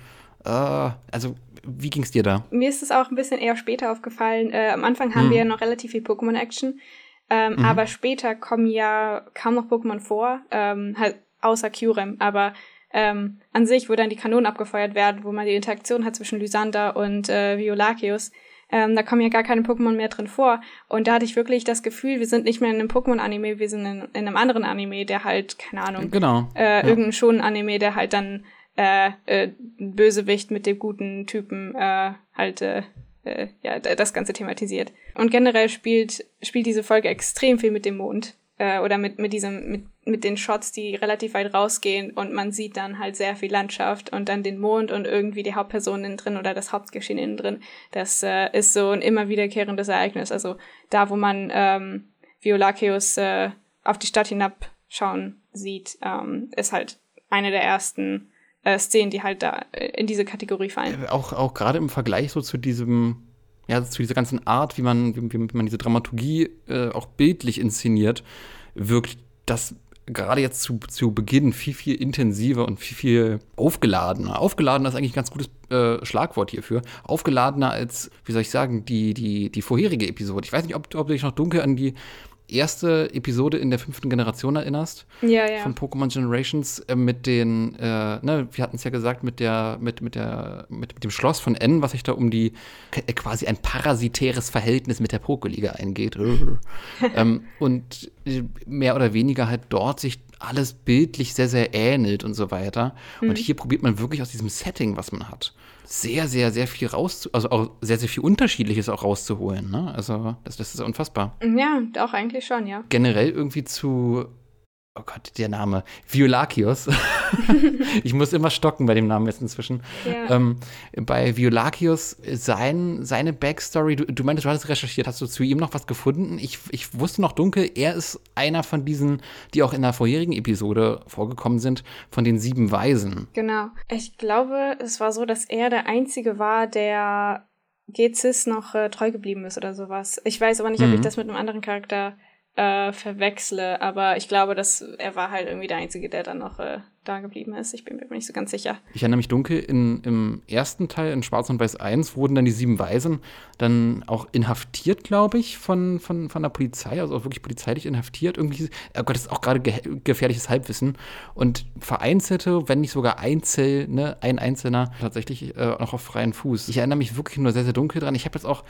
äh, also wie ging's dir da? Mir ist es auch ein bisschen eher später aufgefallen. Äh, am Anfang haben Hm. wir ja noch relativ viel Pokémon-Action. Ähm, Mhm. Aber später kommen ja kaum noch Pokémon vor, ähm, halt außer Kyurem. Aber ähm, an sich, wo dann die Kanonen abgefeuert werden, wo man die Interaktion hat zwischen Lysander und äh, Violaceus, ähm, da kommen ja gar keine Pokémon mehr drin vor. Und da hatte ich wirklich das Gefühl, wir sind nicht mehr in einem Pokémon-Anime, wir sind in, in einem anderen Anime, der halt, keine Ahnung, Genau. äh, irgendein schon Anime, der halt dann äh, äh, ein Bösewicht mit dem guten Typen äh, halt äh, äh, ja das Ganze thematisiert. Und generell spielt spielt diese Folge extrem viel mit dem Mond äh, oder mit mit diesem mit mit den Shots, die relativ weit rausgehen und man sieht dann halt sehr viel Landschaft und dann den Mond und irgendwie die Hauptperson innen drin oder das Hauptgeschehen innen drin. Das äh, ist so ein immer wiederkehrendes Ereignis. Also da, wo man ähm, Violaceus äh, auf die Stadt hinabschauen sieht, ähm, ist halt eine der ersten äh, Szenen, die halt da äh, in diese Kategorie fallen. auch, auch gerade im Vergleich so zu diesem, ja, zu dieser ganzen Art, wie man, wie, wie man diese Dramaturgie äh, auch bildlich inszeniert, wirkt das gerade jetzt zu, zu Beginn viel, viel intensiver und viel, viel aufgeladener. Aufgeladener ist eigentlich ein ganz gutes äh, Schlagwort hierfür. Aufgeladener als, wie soll ich sagen, die, die, die vorherige Episode. Ich weiß nicht, ob, ob du dich noch dunkel an die erste Episode in der fünften Generation erinnerst Ja, ja. von Pokémon Generations äh, mit den, äh, ne, wir hatten es ja gesagt, mit der, mit, mit der, mit, mit dem Schloss von N, was sich da um die äh, quasi ein parasitäres Verhältnis mit der Pokéliga eingeht. [laughs] ähm, und äh, mehr oder weniger halt dort sich alles bildlich sehr, sehr ähnelt und so weiter. Und hier probiert man wirklich aus diesem Setting, was man hat, sehr, sehr, sehr viel rauszu, also auch sehr, sehr viel Unterschiedliches auch rauszuholen. Ne? Also das, das ist unfassbar Ja, auch eigentlich schon, ja. generell irgendwie zu, oh Gott, der Name, Violacius. [laughs] ich muss immer stocken bei dem Namen jetzt inzwischen. Ja. Ähm, bei Violacius, sein, seine Backstory, du, du meintest, du hattest recherchiert, hast du zu ihm noch was gefunden? Ich, ich wusste noch dunkel, er ist einer von diesen, die auch in der vorherigen Episode vorgekommen sind, von den sieben Weisen. Genau. Ich glaube, es war so, dass er der Einzige war, der Gezis noch äh, treu geblieben ist oder sowas. Ich weiß aber nicht, ob Mhm. ich das mit einem anderen Charakter äh, verwechsle, aber ich glaube, dass er war halt irgendwie der Einzige, der dann noch äh, da geblieben ist. Ich bin mir nicht so ganz sicher. Ich erinnere mich dunkel, in, im ersten Teil, in Schwarz und Weiß 1, wurden dann die sieben Weisen dann auch inhaftiert, glaube ich, von, von, von der Polizei, also auch wirklich polizeilich inhaftiert. Irgendwie, oh Gott, das ist auch gerade ge gefährliches Halbwissen. Und vereinzelte, wenn nicht sogar Einzel, ne, ein Einzelner tatsächlich äh, noch auf freien Fuß. Ich erinnere mich wirklich nur sehr, sehr dunkel dran. Ich habe jetzt auch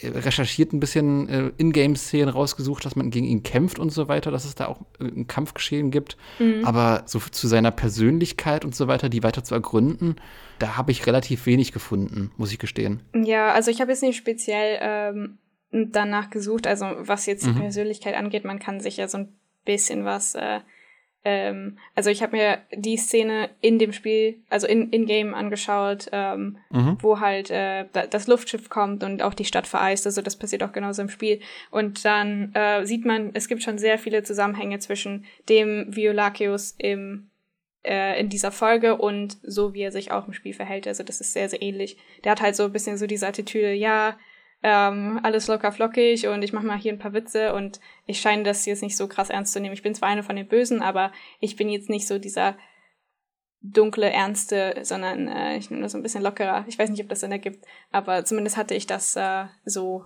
äh, recherchiert, ein bisschen äh, Ingame-Szenen rausgesucht, dass man gegen ihn kämpft und so weiter, dass es da auch äh, ein Kampfgeschehen gibt. Aber so zu seiner Persönlichkeit und so weiter, die weiter zu ergründen, da habe ich relativ wenig gefunden, muss ich gestehen. Ja, also ich habe jetzt nicht speziell ähm, danach gesucht, also was jetzt die Mhm. Persönlichkeit angeht, man kann sich ja so ein bisschen was, äh, ähm, also ich habe mir die Szene in dem Spiel, also in, in Game angeschaut, ähm, Mhm. wo halt äh, da- das Luftschiff kommt und auch die Stadt vereist, also das passiert auch genauso im Spiel. Und dann äh, sieht man, es gibt schon sehr viele Zusammenhänge zwischen dem Violaceus im äh, in dieser Folge und so, wie er sich auch im Spiel verhält. Also das ist sehr, sehr ähnlich. Der hat halt so ein bisschen so diese Attitüde, ja, ähm, alles locker flockig und ich mach mal hier ein paar Witze und ich scheine das jetzt nicht so krass ernst zu nehmen. Ich bin zwar eine von den Bösen, aber ich bin jetzt nicht so dieser dunkle, ernste, sondern äh, ich nehme das so ein bisschen lockerer. Ich weiß nicht, ob das Sinn ergibt, aber zumindest hatte ich das äh, so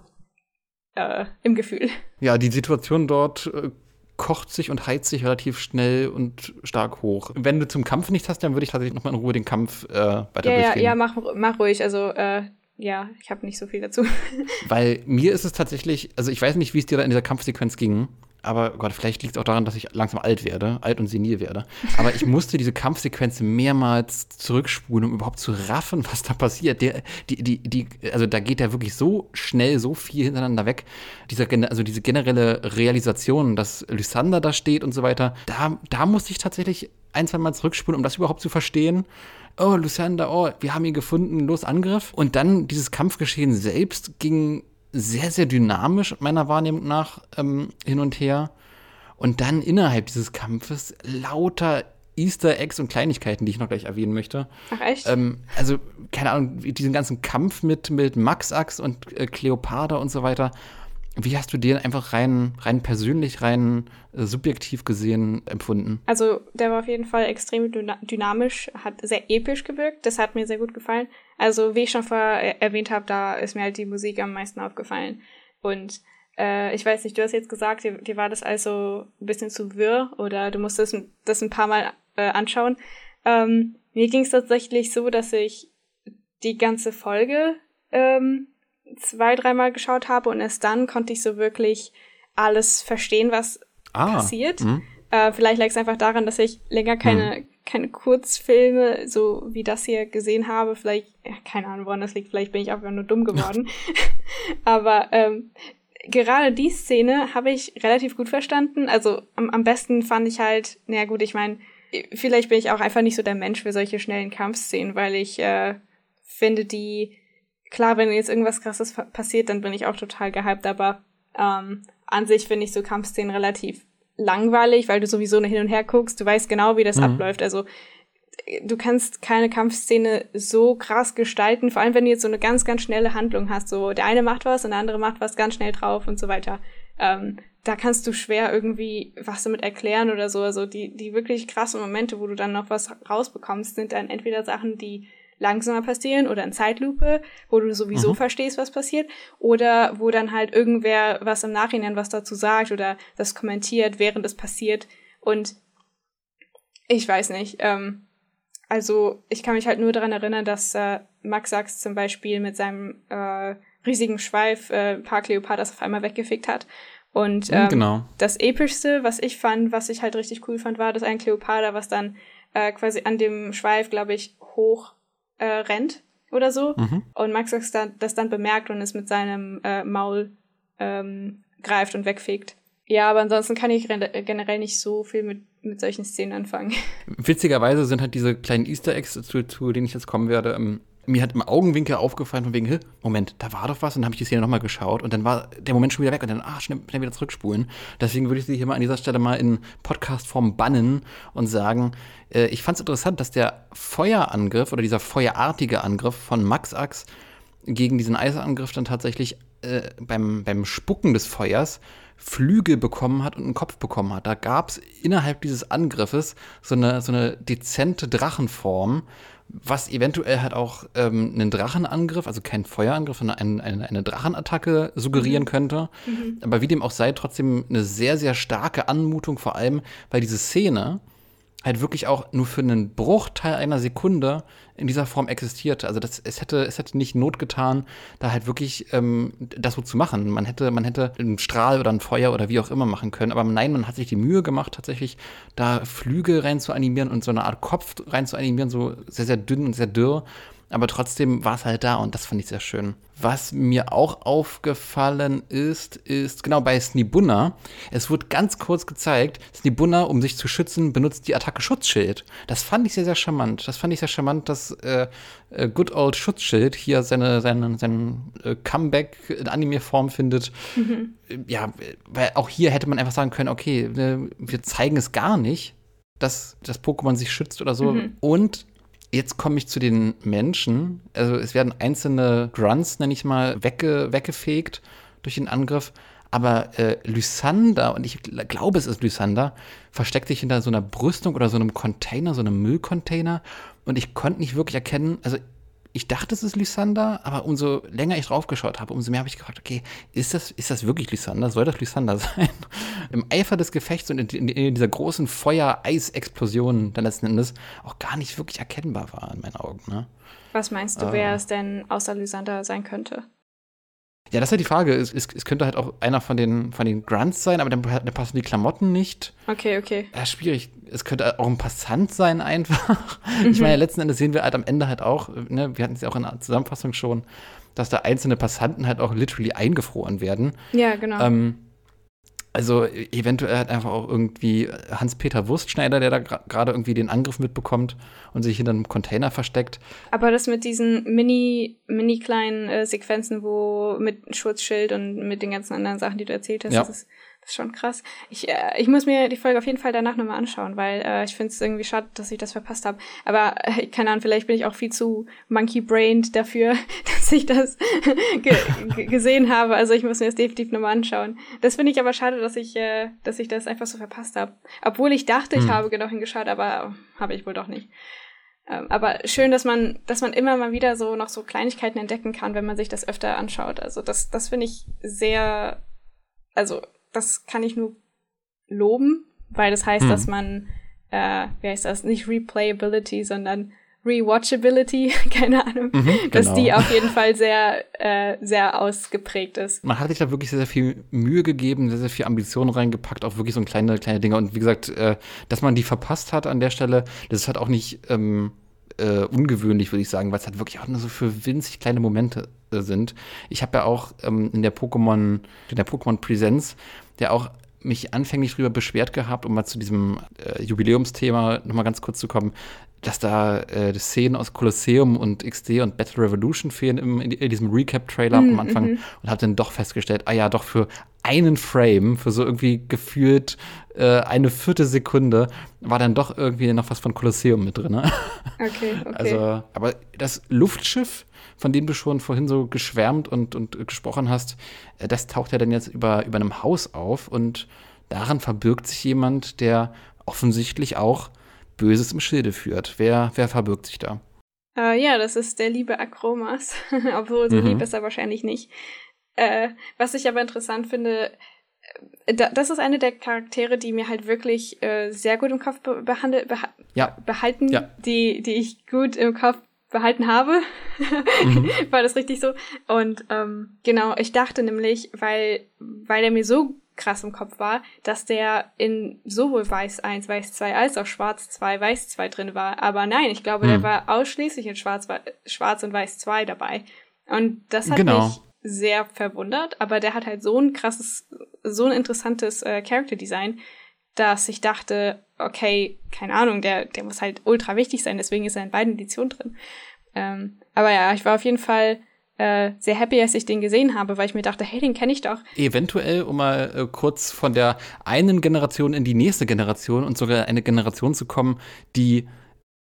äh, im Gefühl. Ja, die Situation dort äh, kocht sich und heizt sich relativ schnell und stark hoch. Wenn du zum Kampf nichts hast, dann würde ich tatsächlich nochmal in Ruhe den Kampf äh, weiter Ja, ja, durchgehen. ja, mach, mach ruhig. Also, äh, ja, ich habe nicht so viel dazu. [laughs] Weil mir ist es tatsächlich, also ich weiß nicht, wie es dir da in dieser Kampfsequenz ging, aber oh Gott, vielleicht liegt es auch daran, dass ich langsam alt werde, alt und senil werde. Aber ich musste diese Kampfsequenz mehrmals zurückspulen, um überhaupt zu raffen, was da passiert. Der, die, die, die, also da geht ja wirklich so schnell, so viel hintereinander weg. Dieser, also diese generelle Realisation, dass Lysander da steht und so weiter, da, da musste ich tatsächlich ein, zwei Mal zurückspulen, um das überhaupt zu verstehen. Oh, Lysander, oh, wir haben ihn gefunden, los Angriff. Und dann dieses Kampfgeschehen selbst ging sehr, sehr dynamisch meiner Wahrnehmung nach ähm, hin und her. Und dann innerhalb dieses Kampfes lauter Easter Eggs und Kleinigkeiten, die ich noch gleich erwähnen möchte. Ach echt? Ähm, also, keine Ahnung, diesen ganzen Kampf mit, mit Max-Ax und äh, Cleopatra und so weiter. Wie hast du den einfach rein, rein persönlich, rein äh, subjektiv gesehen empfunden? Also, der war auf jeden Fall extrem dyna dynamisch, hat sehr episch gewirkt. Das hat mir sehr gut gefallen. Also, wie ich schon vorher erwähnt habe, da ist mir halt die Musik am meisten aufgefallen. Und äh, ich weiß nicht, du hast jetzt gesagt, dir, dir war das also ein bisschen zu wirr oder du musstest das ein paar Mal äh, anschauen. Ähm, mir ging es tatsächlich so, dass ich die ganze Folge ähm, zwei, dreimal geschaut habe und erst dann konnte ich so wirklich alles verstehen, was ah, passiert. Mhm. Äh, vielleicht lag es einfach daran, dass ich länger keine, mhm. keine Kurzfilme so wie das hier gesehen habe. Vielleicht, ja, keine Ahnung, woran das liegt. Vielleicht bin ich einfach nur dumm geworden. [laughs] Aber ähm, gerade die Szene habe ich relativ gut verstanden. Also am, am besten fand ich halt, naja gut, ich meine, vielleicht bin ich auch einfach nicht so der Mensch für solche schnellen Kampfszenen, weil ich äh, finde die klar, wenn jetzt irgendwas krasses passiert, dann bin ich auch total gehypt, aber ähm, an sich finde ich so Kampfszenen relativ langweilig, weil du sowieso hin und her guckst, du weißt genau, wie das mhm. abläuft. Also du kannst keine Kampfszene so krass gestalten, vor allem wenn du jetzt so eine ganz, ganz schnelle Handlung hast. So, der eine macht was und der andere macht was ganz schnell drauf und so weiter. Ähm, da kannst du schwer irgendwie was damit erklären oder so. Also die, die wirklich krassen Momente, wo du dann noch was rausbekommst, sind dann entweder Sachen, die langsamer passieren oder in Zeitlupe, wo du sowieso mhm. verstehst, was passiert, oder wo dann halt irgendwer was im Nachhinein was dazu sagt oder das kommentiert, während es passiert. Und ich weiß nicht. Ähm, also ich kann mich halt nur daran erinnern, dass äh, Max Sachs zum Beispiel mit seinem äh, riesigen Schweif äh, ein paar Kleopatras auf einmal weggefickt hat. Und ähm, genau. das Epischste, was ich fand, was ich halt richtig cool fand, war, dass ein Kleopatra, was dann äh, quasi an dem Schweif, glaube ich, hoch äh, rennt oder so. Mhm. Und Max das dann, das dann bemerkt und es mit seinem äh, Maul ähm, greift und wegfegt. Ja, aber ansonsten kann ich generell nicht so viel mit, mit solchen Szenen anfangen. [laughs] Witzigerweise sind halt diese kleinen Easter Eggs, zu, zu denen ich jetzt kommen werde, ähm, mir hat im Augenwinkel aufgefallen, von wegen, Moment, da war doch was, und dann habe ich die Szene nochmal geschaut und dann war der Moment schon wieder weg und dann, ah, schnell, schnell wieder zurückspulen. Deswegen würde ich sie hier mal an dieser Stelle mal in Podcast-Form bannen und sagen, äh, ich fand es interessant, dass der Feuerangriff oder dieser feuerartige Angriff von Max Ax gegen diesen Eisangriff dann tatsächlich äh, beim, beim Spucken des Feuers Flügel bekommen hat und einen Kopf bekommen hat. Da gab es innerhalb dieses Angriffes so eine, so eine dezente Drachenform, was eventuell halt auch ähm, einen Drachenangriff, also kein Feuerangriff, sondern ein, eine, eine Drachenattacke suggerieren mhm. könnte. Mhm. Aber wie dem auch sei, trotzdem eine sehr, sehr starke Anmutung, vor allem, weil diese Szene halt wirklich auch nur für einen Bruchteil einer Sekunde in dieser Form existierte. Also das, es hätte, es hätte nicht Not getan, da halt wirklich ähm, das so zu machen. Man hätte, man hätte einen Strahl oder ein Feuer oder wie auch immer machen können. Aber nein, man hat sich die Mühe gemacht, tatsächlich da Flügel rein zu animieren und so eine Art Kopf rein zu animieren, so sehr, sehr dünn und sehr dürr aber trotzdem war es halt da und das fand ich sehr schön. Was mir auch aufgefallen ist, ist genau bei Snibunna. Es wurde ganz kurz gezeigt, Snibunna, um sich zu schützen, benutzt die Attacke Schutzschild. Das fand ich sehr, sehr charmant. Das fand ich sehr charmant, dass äh, äh Good Old Schutzschild hier seine, seine, sein äh, Comeback in Anime-Form findet. Mhm. Ja, weil auch hier hätte man einfach sagen können, okay, ne, wir zeigen es gar nicht, dass das Pokémon sich schützt oder so. Mhm. Und Jetzt komme ich zu den Menschen. Also es werden einzelne Grunts, nenne ich mal, wegge weggefegt durch den Angriff. Aber äh, Lysander, und ich glaube, es ist Lysander, versteckt sich hinter so einer Brüstung oder so einem Container, so einem Müllcontainer. Und ich konnte nicht wirklich erkennen, also ich dachte, es ist Lysander, aber umso länger ich draufgeschaut habe, umso mehr habe ich gefragt, okay, ist das, ist das wirklich Lysander? Soll das Lysander [laughs] sein? Im Eifer des Gefechts und in, in, in dieser großen Feuer-Eis-Explosion dann letzten Endes auch gar nicht wirklich erkennbar war in meinen Augen. Ne? Was meinst du, äh, wer es denn außer Lysander sein könnte? Ja, das ist ja die Frage. Es, es, es, könnte halt auch einer von den, von den Grunts sein, aber dann, dann passen die Klamotten nicht. Okay, okay. Ja, schwierig. Es könnte auch ein Passant sein einfach. Mhm. [laughs] Ich meine, letzten Endes sehen wir halt am Ende halt auch, ne, wir hatten es ja auch in der Zusammenfassung schon, dass da einzelne Passanten halt auch literally eingefroren werden. Ja, genau. Ähm, also eventuell hat einfach auch irgendwie Hans-Peter Wurstschneider, der da gerade irgendwie den Angriff mitbekommt und sich hinter einem Container versteckt. Aber das mit diesen mini, mini kleinen äh, Sequenzen, wo mit Schutzschild und mit den ganzen anderen Sachen, die du erzählt hast, ja. das ist Das ist schon krass. Ich, äh, ich muss mir die Folge auf jeden Fall danach nochmal anschauen, weil äh, ich finde es irgendwie schade, dass ich das verpasst habe. Aber äh, keine Ahnung, vielleicht bin ich auch viel zu monkey-brained dafür, [laughs] dass ich das [laughs] ge gesehen habe. Also ich muss mir das definitiv nochmal anschauen. Das finde ich aber schade, dass ich, äh, dass ich das einfach so verpasst habe. Obwohl ich dachte, ich hm. habe genau hingeschaut, aber habe ich wohl doch nicht. Ähm, aber schön, dass man, dass man immer mal wieder so noch so Kleinigkeiten entdecken kann, wenn man sich das öfter anschaut. Also das, das finde ich sehr, also das kann ich nur loben, weil das heißt, hm. dass man, äh, wie heißt das, nicht Replayability, sondern Rewatchability, [laughs] keine Ahnung, mhm, genau. dass die auf jeden Fall sehr, äh, sehr ausgeprägt ist. Man hat sich da wirklich sehr, sehr viel Mühe gegeben, sehr, sehr viel Ambition reingepackt, auch wirklich so kleine, kleine Dinge. Und wie gesagt, äh, dass man die verpasst hat an der Stelle, das ist halt auch nicht ähm, äh, ungewöhnlich, würde ich sagen, weil es halt wirklich auch nur so für winzig kleine Momente äh, sind. Ich habe ja auch ähm, in der Pokémon, in der Pokémon Presents, der auch mich anfänglich darüber beschwert gehabt, um mal zu diesem äh, Jubiläumsthema nochmal ganz kurz zu kommen, dass da äh, Szenen aus Colosseum und XD und Battle Revolution fehlen im, in, in diesem Recap-Trailer mm, am Anfang mm -hmm. und habe dann doch festgestellt, ah ja, doch für einen Frame, für so irgendwie gefühlt äh, eine vierte Sekunde, war dann doch irgendwie noch was von Colosseum mit drin. Ne? Okay, okay. Also, aber das Luftschiff, von dem du schon vorhin so geschwärmt und, und gesprochen hast, äh, das taucht ja dann jetzt über, über einem Haus auf und daran verbirgt sich jemand, der offensichtlich auch Böses im Schilde führt. Wer, wer verbirgt sich da? Uh, ja, das ist der liebe Akromas. [laughs] Obwohl so mhm. lieb ist er wahrscheinlich nicht. Äh, was ich aber interessant finde, äh, da, das ist eine der Charaktere, die mir halt wirklich äh, sehr gut im Kopf be behandelt, beha ja. behalten, ja. Die, die ich gut im Kopf behalten habe. Mhm. [laughs] War das richtig so? Und ähm, genau, ich dachte nämlich, weil, weil er mir so krass im Kopf war, dass der in sowohl Weiß 1, Weiß 2 als auch Schwarz 2, Weiß 2 drin war. Aber nein, ich glaube, hm. der war ausschließlich in Schwarz, Schwarz und Weiß 2 dabei. Und das hat genau. mich sehr verwundert, aber der hat halt so ein krasses, so ein interessantes äh, Character Design, dass ich dachte, okay, keine Ahnung, der, der muss halt ultra wichtig sein, deswegen ist er in beiden Editionen drin. Ähm, aber ja, ich war auf jeden Fall äh, sehr happy, als ich den gesehen habe, weil ich mir dachte, hey, den kenne ich doch. Eventuell, um mal äh, kurz von der einen Generation in die nächste Generation und sogar eine Generation zu kommen, die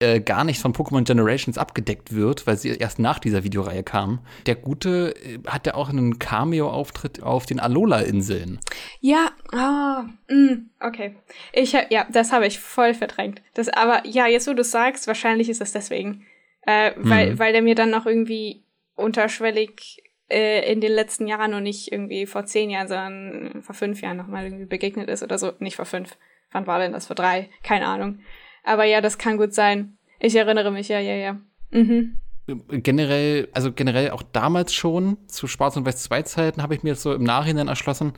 äh, gar nicht von Pokémon Generations abgedeckt wird, weil sie erst nach dieser Videoreihe kam. Der Gute äh, hat ja auch einen Cameo-Auftritt auf den Alola-Inseln. Ja, ah, mm, okay. Ich hab, ja, das habe ich voll verdrängt. Das, aber ja, jetzt wo du sagst, wahrscheinlich ist das deswegen. Äh, weil, hm. weil der mir dann noch irgendwie unterschwellig äh, in den letzten Jahren und nicht irgendwie vor zehn Jahren, sondern vor fünf Jahren nochmal irgendwie begegnet ist oder so. Nicht vor fünf. Wann war denn das? Vor drei? Keine Ahnung. Aber ja, das kann gut sein. Ich erinnere mich, ja, ja, ja. Mhm generell, also generell auch damals schon, zu Schwarz- und Weiß-2-Zeiten, habe ich mir das so im Nachhinein erschlossen.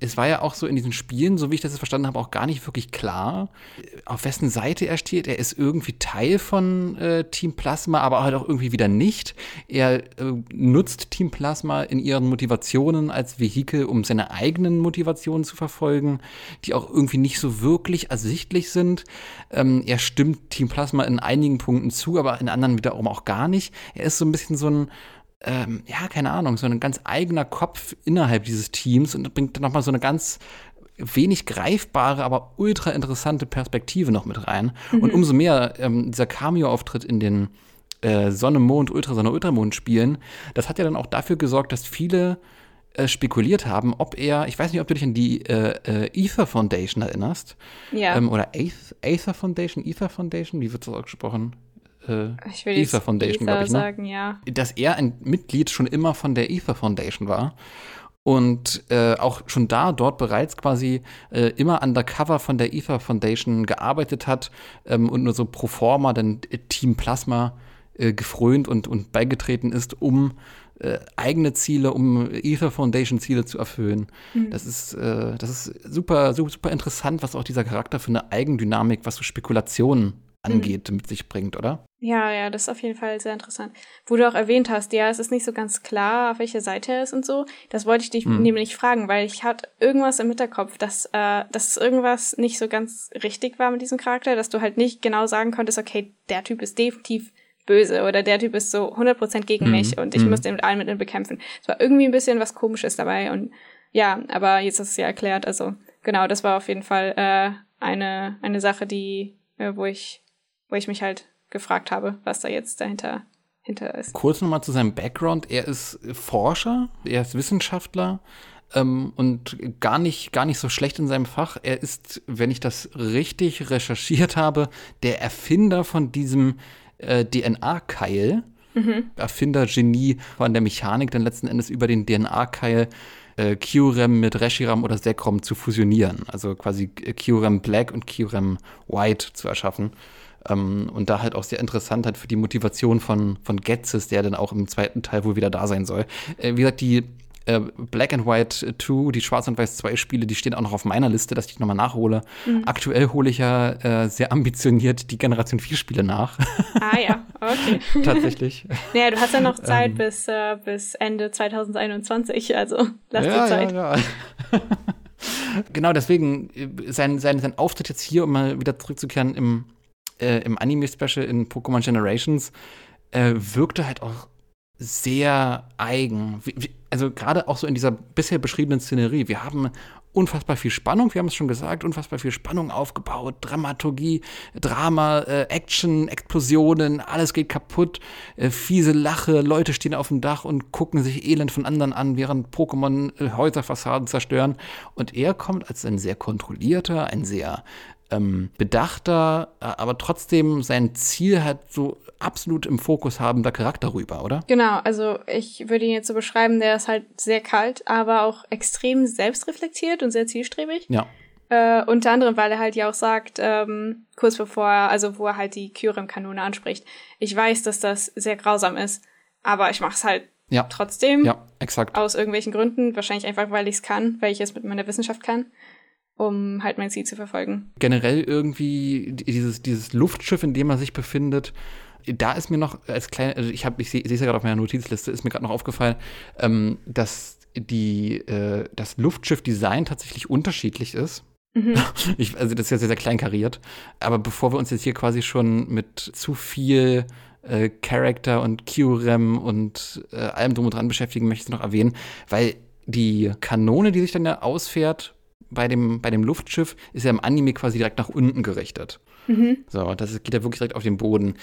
Es war ja auch so in diesen Spielen, so wie ich das jetzt verstanden habe, auch gar nicht wirklich klar, auf wessen Seite er steht. Er ist irgendwie Teil von äh, Team Plasma, aber halt auch irgendwie wieder nicht. Er äh, nutzt Team Plasma in ihren Motivationen als Vehikel, um seine eigenen Motivationen zu verfolgen, die auch irgendwie nicht so wirklich ersichtlich sind. Ähm, er stimmt Team Plasma in einigen Punkten zu, aber in anderen wiederum auch gar nicht. Er ist so ein bisschen so ein, ähm, ja, keine Ahnung, so ein ganz eigener Kopf innerhalb dieses Teams und bringt dann nochmal so eine ganz wenig greifbare, aber ultra interessante Perspektive noch mit rein. Mhm. Und umso mehr ähm, dieser Cameo-Auftritt in den äh, Sonne, Mond, Ultrasonne, Ultramond spielen, das hat ja dann auch dafür gesorgt, dass viele äh, spekuliert haben, ob er, ich weiß nicht, ob du dich an die äh, äh, Ether Foundation erinnerst. Ja. Ähm, oder Aether Foundation, Ether Foundation, wie wird das ausgesprochen? Äh, ich will Ether Foundation, glaube ich. Ne? Sagen, ja. Dass er ein Mitglied schon immer von der Ether Foundation war und äh, auch schon da dort bereits quasi äh, immer undercover von der Ether Foundation gearbeitet hat ähm, und nur so pro forma dann Team Plasma äh, gefrönt und, und beigetreten ist, um äh, eigene Ziele, um Ether Foundation Ziele zu erfüllen. Mhm. Das ist äh, das ist super super interessant, was auch dieser Charakter für eine Eigendynamik, was so Spekulationen angeht, mhm. mit sich bringt, oder? Ja, ja, das ist auf jeden Fall sehr interessant. Wo du auch erwähnt hast, ja, es ist nicht so ganz klar, auf welcher Seite er ist und so. Das wollte ich dich hm. nämlich fragen, weil ich hatte irgendwas im Hinterkopf, dass, äh, dass irgendwas nicht so ganz richtig war mit diesem Charakter, dass du halt nicht genau sagen konntest, okay, der Typ ist definitiv böse oder der Typ ist so 100% gegen hm. mich und ich hm. muss den mit allen Mitteln bekämpfen. Es war irgendwie ein bisschen was Komisches dabei und ja, aber jetzt hast du es ja erklärt, also genau, das war auf jeden Fall äh, eine, eine Sache, die, äh, wo ich, wo ich mich halt gefragt habe, was da jetzt dahinter hinter ist. Kurz nochmal zu seinem Background. Er ist Forscher, er ist Wissenschaftler ähm, und gar nicht, gar nicht so schlecht in seinem Fach. Er ist, wenn ich das richtig recherchiert habe, der Erfinder von diesem äh, DNA-Keil. Mhm. Erfinder, Genie von der Mechanik, dann letzten Endes über den DNA-Keil äh, QRAM mit Reshiram oder Sekrom zu fusionieren. Also quasi QRAM Black und QRAM White zu erschaffen. Ähm, und da halt auch sehr interessant halt für die Motivation von, von Getzes, der dann auch im zweiten Teil wohl wieder da sein soll. Äh, wie gesagt, die äh, Black and White 2, die Schwarz und Weiß 2 Spiele, die stehen auch noch auf meiner Liste, dass ich die nochmal nachhole. Mhm. Aktuell hole ich ja äh, sehr ambitioniert die Generation 4 Spiele nach. Ah ja, [laughs] okay. Tatsächlich. [laughs] Naja, du hast ja noch Zeit ähm, bis, äh, bis Ende 2021, also [laughs] lass ja, dir Zeit. Ja, ja. genau, deswegen äh, sein, sein, sein Auftritt jetzt hier, um mal wieder zurückzukehren im, äh, im Anime-Special in Pokémon Generations, äh, wirkte halt auch sehr eigen. Also gerade auch so in dieser bisher beschriebenen Szenerie. Wir haben unfassbar viel Spannung, wir haben es schon gesagt, unfassbar viel Spannung aufgebaut, Dramaturgie, Drama, äh, Action, Explosionen, alles geht kaputt, äh, fiese Lache, Leute stehen auf dem Dach und gucken sich elend von anderen an, während Pokémon äh, Häuserfassaden zerstören. Und er kommt als ein sehr kontrollierter, ein sehr ähm, bedachter, äh, aber trotzdem sein Ziel hat so absolut im Fokus habender Charakter rüber, oder? Genau, also ich würde ihn jetzt so beschreiben, der ist halt sehr kalt, aber auch extrem selbstreflektiert und sehr zielstrebig. Ja. Äh, unter anderem, weil er halt ja auch sagt, ähm, kurz bevor er, also wo er halt die Kyurem-Kanone anspricht, ich weiß, dass das sehr grausam ist, aber ich mach's halt ja. trotzdem. Ja, exakt. Aus irgendwelchen Gründen, wahrscheinlich einfach, weil ich es kann, weil ich es mit meiner Wissenschaft kann um halt mein Ziel zu verfolgen. Generell irgendwie dieses, dieses Luftschiff, in dem er sich befindet, da ist mir noch als kleine, also ich habe, ich sehe es ja gerade auf meiner Notizliste, ist mir gerade noch aufgefallen, ähm, dass die, äh, das Luftschiff-Design tatsächlich unterschiedlich ist. Mhm. [laughs] Ich, also das ist ja sehr, sehr klein kariert. Aber bevor wir uns jetzt hier quasi schon mit zu viel äh, Character und QREM und äh, allem drum und dran beschäftigen, möchte ich es noch erwähnen, weil die Kanone, die sich dann ja ausfährt, bei dem, bei dem Luftschiff ist ja im Anime quasi direkt nach unten gerichtet. Mhm. So, das geht ja wirklich direkt auf den Boden.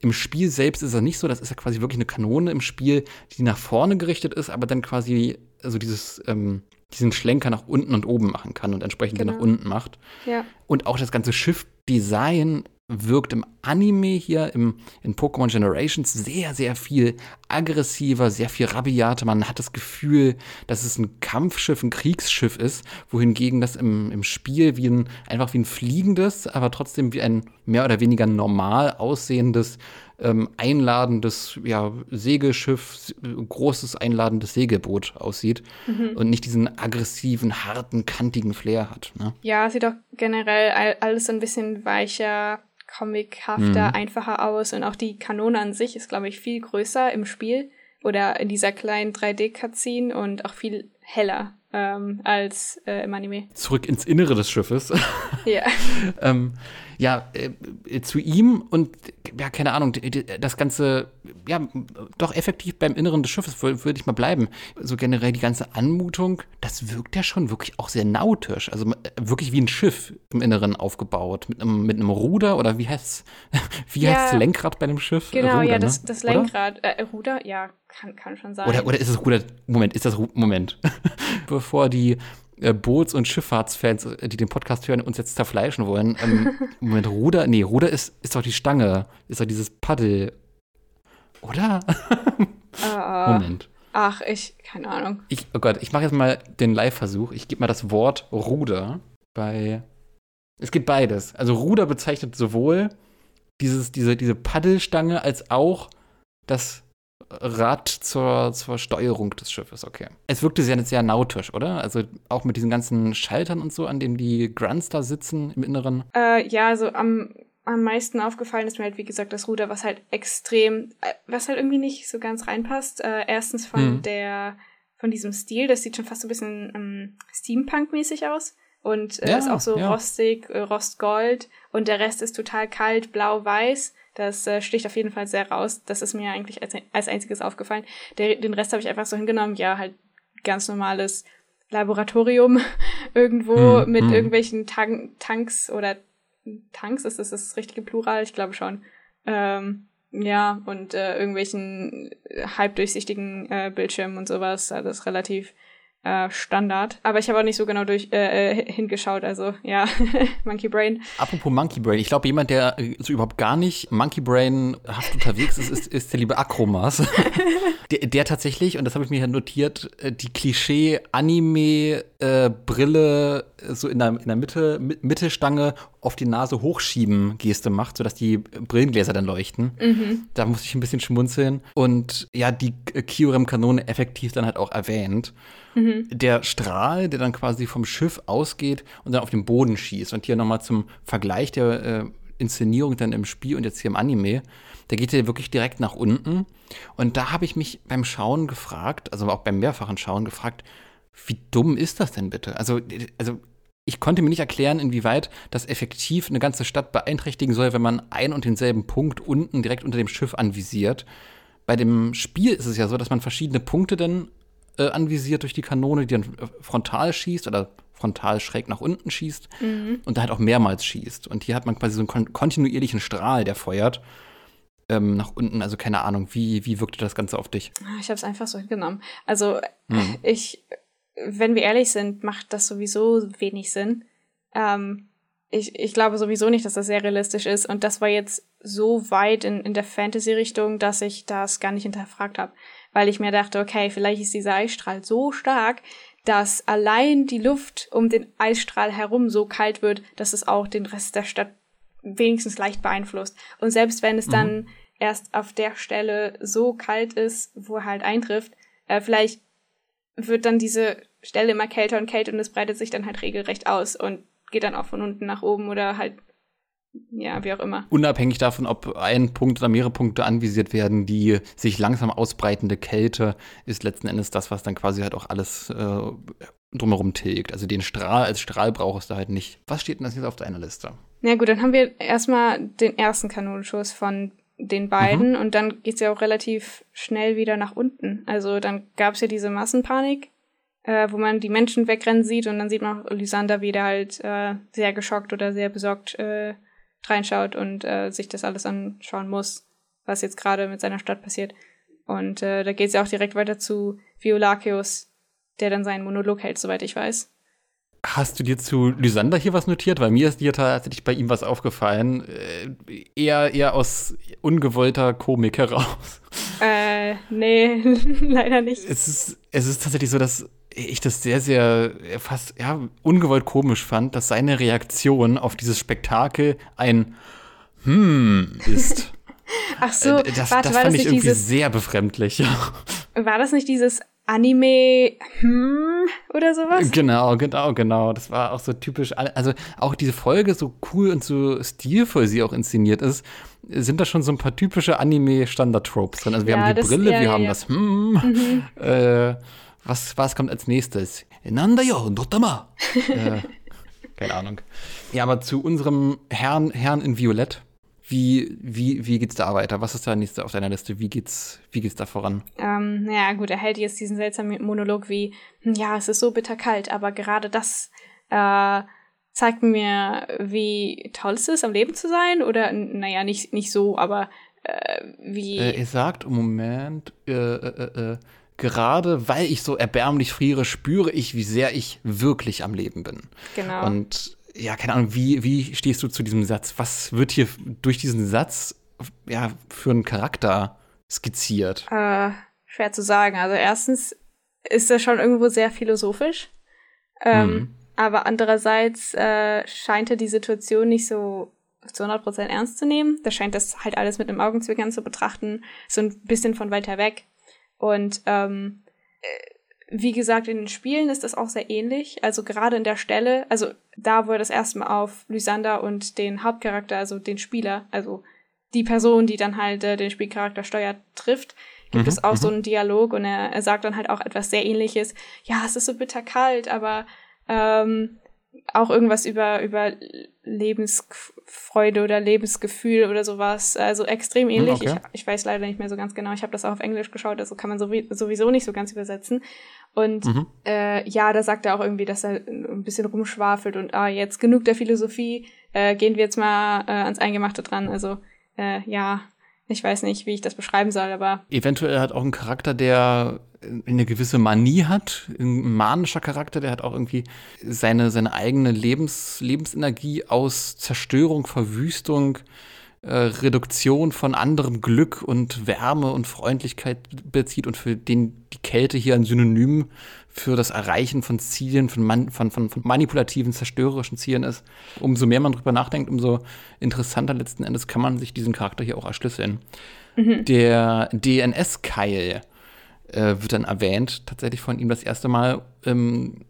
Im Spiel selbst ist das nicht so, das ist ja quasi wirklich eine Kanone im Spiel, die nach vorne gerichtet ist, aber dann quasi also dieses, ähm, diesen Schlenker nach unten und oben machen kann und entsprechend genau. den nach unten macht. Ja. Und auch das ganze Schiffdesign wirkt im Anime hier im, in Pokémon Generations sehr, sehr viel aggressiver, sehr viel rabiater. Man hat das Gefühl, dass es ein Kampfschiff, ein Kriegsschiff ist, wohingegen das im, im Spiel wie ein, einfach wie ein fliegendes, aber trotzdem wie ein mehr oder weniger normal aussehendes, ähm, einladendes ja, Segelschiff, großes einladendes Segelboot aussieht mhm. und nicht diesen aggressiven, harten, kantigen Flair hat. Ne? Ja, sieht doch generell alles ein bisschen weicher, comichafter, mhm. einfacher aus und auch die Kanone an sich ist, glaube ich, viel größer im Spiel oder in dieser kleinen 3D-Cutscene und auch viel heller ähm, als äh, im Anime. Zurück ins Innere des Schiffes. Ja. [laughs] ähm, ja, äh, zu ihm und ja, keine Ahnung, das Ganze, ja, doch effektiv beim Inneren des Schiffes würde ich mal bleiben. So generell die ganze Anmutung, das wirkt ja schon wirklich auch sehr nautisch. Also äh, wirklich wie ein Schiff im Inneren aufgebaut. Mit einem, mit einem Ruder oder wie heißt [laughs] wie ja, heißt das Lenkrad bei einem Schiff? Genau, Ruder, ja, das, ne? das Lenkrad. Äh, Ruder, ja, kann, kann schon sein. Oder, oder ist es Ruder? Moment, ist das Moment. [laughs] Bevor die äh, Boots- und Schifffahrtsfans, äh, die den Podcast hören, uns jetzt zerfleischen wollen. Ähm, [laughs] Moment, Ruder, nee, Ruder ist, ist doch die Stange, ist doch dieses Paddel. Oder? Uh, [laughs] Moment. Ach, ich, keine Ahnung. Ich, oh Gott, ich mache jetzt mal den Live-Versuch. Ich gebe mal das Wort Ruder bei. Es gibt beides. Also Ruder bezeichnet sowohl dieses, diese, diese Paddelstange als auch das Rad zur, zur Steuerung des Schiffes, okay. Es wirkte sehr, sehr nautisch, oder? Also auch mit diesen ganzen Schaltern und so, an denen die Grunts da sitzen im Inneren. Äh, ja, also am, am meisten aufgefallen ist mir halt, wie gesagt, das Ruder, was halt extrem, äh, was halt irgendwie nicht so ganz reinpasst. Äh, erstens von hm. der, von diesem Stil, das sieht schon fast so ein bisschen ähm, Steampunk-mäßig aus. Und äh, ja, ist auch so ja. rostig, äh, rostgold. Und der Rest ist total kalt, blau-weiß. Das äh, sticht auf jeden Fall sehr raus. Das ist mir eigentlich als, als einziges aufgefallen. Der, den Rest habe ich einfach so hingenommen. Ja, halt ganz normales Laboratorium [laughs] irgendwo Hm, mit hm. irgendwelchen Tan Tanks oder Tanks, ist das das richtige Plural? Ich glaube schon. Ähm, ja, und äh, irgendwelchen halbdurchsichtigen äh, Bildschirmen und sowas. Also Das ist relativ äh, Standard. Aber ich habe auch nicht so genau durch äh, äh, hingeschaut. Also ja, [laughs] Monkey Brain. Apropos Monkey Brain, ich glaube, jemand, der äh, so überhaupt gar nicht Monkey Brain haft unterwegs ist, ist, ist der liebe Akromas. [laughs] der, der tatsächlich, und das habe ich mir hier notiert, äh, die Klischee-Anime-Brille so in der, in der Mitte, Mi- Mittelstange auf die Nase hochschieben Geste macht, sodass die Brillengläser dann leuchten. Da musste ich ein bisschen schmunzeln. Und ja, die äh, Kyurem-Kanone effektiv dann halt auch erwähnt. Der Strahl, der dann quasi vom Schiff ausgeht und dann auf den Boden schießt. Und hier nochmal zum Vergleich der äh, Inszenierung dann im Spiel und jetzt hier im Anime, der geht ja wirklich direkt nach unten. Und da habe ich mich beim Schauen gefragt, also auch beim mehrfachen Schauen gefragt, wie dumm ist das denn bitte? Also, also ich konnte mir nicht erklären, inwieweit das effektiv eine ganze Stadt beeinträchtigen soll, wenn man ein und denselben Punkt unten direkt unter dem Schiff anvisiert. Bei dem Spiel ist es ja so, dass man verschiedene Punkte dann äh, anvisiert durch die Kanone, die dann äh, frontal schießt oder frontal schräg nach unten schießt und da halt auch mehrmals schießt. Und hier hat man quasi so einen kon kontinuierlichen Strahl, der feuert ähm, nach unten. Also keine Ahnung, wie, wie wirkte das Ganze auf dich? Ah, Ich habe es einfach so hingenommen. Also Mhm. ich, wenn wir ehrlich sind, macht das sowieso wenig Sinn. Ähm, ich, ich glaube sowieso nicht, dass das sehr realistisch ist. Und das war jetzt so weit in, in der Fantasy-Richtung, dass ich das gar nicht hinterfragt habe. Weil ich mir dachte, okay, vielleicht ist dieser Eisstrahl so stark, dass allein die Luft um den Eisstrahl herum so kalt wird, dass es auch den Rest der Stadt wenigstens leicht beeinflusst. Und selbst wenn es dann erst auf der Stelle so kalt ist, wo er halt eintrifft, äh, vielleicht wird dann diese Stelle immer kälter und kälter und es breitet sich dann halt regelrecht aus und geht dann auch von unten nach oben oder halt, ja, wie auch immer. Unabhängig davon, ob ein Punkt oder mehrere Punkte anvisiert werden, die sich langsam ausbreitende Kälte ist letzten Endes das, was dann quasi halt auch alles äh, drumherum tilgt. Also den Strahl als Strahl brauchst du halt nicht. Was steht denn das jetzt auf deiner Liste? Na gut, dann haben wir erstmal den ersten Kanonenschuss von den beiden und dann geht's ja auch relativ schnell wieder nach unten. Also dann gab's ja diese Massenpanik, äh, wo man die Menschen wegrennen sieht und dann sieht man auch Lysander wieder halt äh, sehr geschockt oder sehr besorgt äh, reinschaut und äh, sich das alles anschauen muss, was jetzt gerade mit seiner Stadt passiert. Und äh, da geht's ja auch direkt weiter zu Violaceus, der dann seinen Monolog hält, soweit ich weiß. Hast du dir zu Lysander hier was notiert? Weil mir ist hier tatsächlich bei ihm was aufgefallen. Äh, eher, eher aus ungewollter Komik heraus. Äh, nee, [laughs] leider nicht. Es ist, es ist tatsächlich so, dass ich das sehr, sehr äh, fast ja, ungewollt komisch fand, dass seine Reaktion auf dieses Spektakel ein Hm ist. [laughs] Ach so, Äh, das warte, das war fand das ich irgendwie dieses, sehr befremdlich. [laughs] war das nicht dieses Anime hm, oder sowas? Genau, genau, genau. Das war auch so typisch. Also auch diese Folge, so cool und so stilvoll sie auch inszeniert ist, sind da schon so ein paar typische Anime-Standard-Tropes drin. Also wir Ja, haben die das- Brille, ja, wir ja, haben das hm. Äh, was, was kommt als nächstes? Nanda yo, dotama. [laughs] äh, keine Ahnung. Ja, aber zu unserem Herrn, Herrn in Violett. Wie, wie, wie geht's da weiter? Was ist da nächste auf deiner Liste? Wie geht's, wie geht's da voran? Ähm, naja, gut, er hält jetzt diesen seltsamen Monolog wie, hm, ja, es ist so bitterkalt, aber gerade das äh, zeigt mir, wie toll es ist, am Leben zu sein. Oder, naja, nicht, nicht so, aber äh, wie. Äh, er sagt, im Moment, äh, äh, äh, gerade weil ich so erbärmlich friere, spüre ich, wie sehr ich wirklich am Leben bin. genau. Und ja, keine Ahnung, wie, wie stehst du zu diesem Satz? Was wird hier durch diesen Satz ja, für einen Charakter skizziert? Äh, schwer zu sagen. Also erstens ist das schon irgendwo sehr philosophisch. Ähm, Mhm. Aber andererseits äh, scheint er die Situation nicht so zu 100% ernst zu nehmen. Da scheint das halt alles mit einem Augenzwinkern zu betrachten, so ein bisschen von weiter weg. Und ähm, äh, wie gesagt, in den Spielen ist das auch sehr ähnlich. Also gerade in der Stelle, also da, wo er das erste Mal auf Lysander und den Hauptcharakter, also den Spieler, also die Person, die dann halt äh, den Spielcharakter steuert, trifft, gibt Mhm, es auch so einen Dialog und er, er sagt dann halt auch etwas sehr ähnliches. Ja, es ist so bitterkalt, aber ähm, auch irgendwas über, über Lebensfreude oder Lebensgefühl oder sowas. Also extrem Hm, ähnlich. okay. Ich, ich weiß leider nicht mehr so ganz genau. Ich habe das auch auf Englisch geschaut, also kann man sowie- sowieso nicht so ganz übersetzen. Und Mhm. äh, ja, da sagt er auch irgendwie, dass er ein bisschen rumschwafelt und ah, jetzt genug der Philosophie, äh, gehen wir jetzt mal äh, ans Eingemachte dran. Also äh, ja, ich weiß nicht, wie ich das beschreiben soll, aber Eventuell hat auch einen Charakter, der eine gewisse Manie hat, ein manischer Charakter, der hat auch irgendwie seine, seine eigene Lebens, Lebensenergie aus Zerstörung, Verwüstung, äh, Reduktion von anderem Glück und Wärme und Freundlichkeit bezieht und für den die Kälte hier ein Synonym für das Erreichen von Zielen, von, man, von, von, von manipulativen, zerstörerischen Zielen ist. Umso mehr man drüber nachdenkt, umso interessanter letzten Endes kann man sich diesen Charakter hier auch erschlüsseln. Der DNS-Keil äh, wird dann erwähnt, tatsächlich von ihm das erste Mal ähm,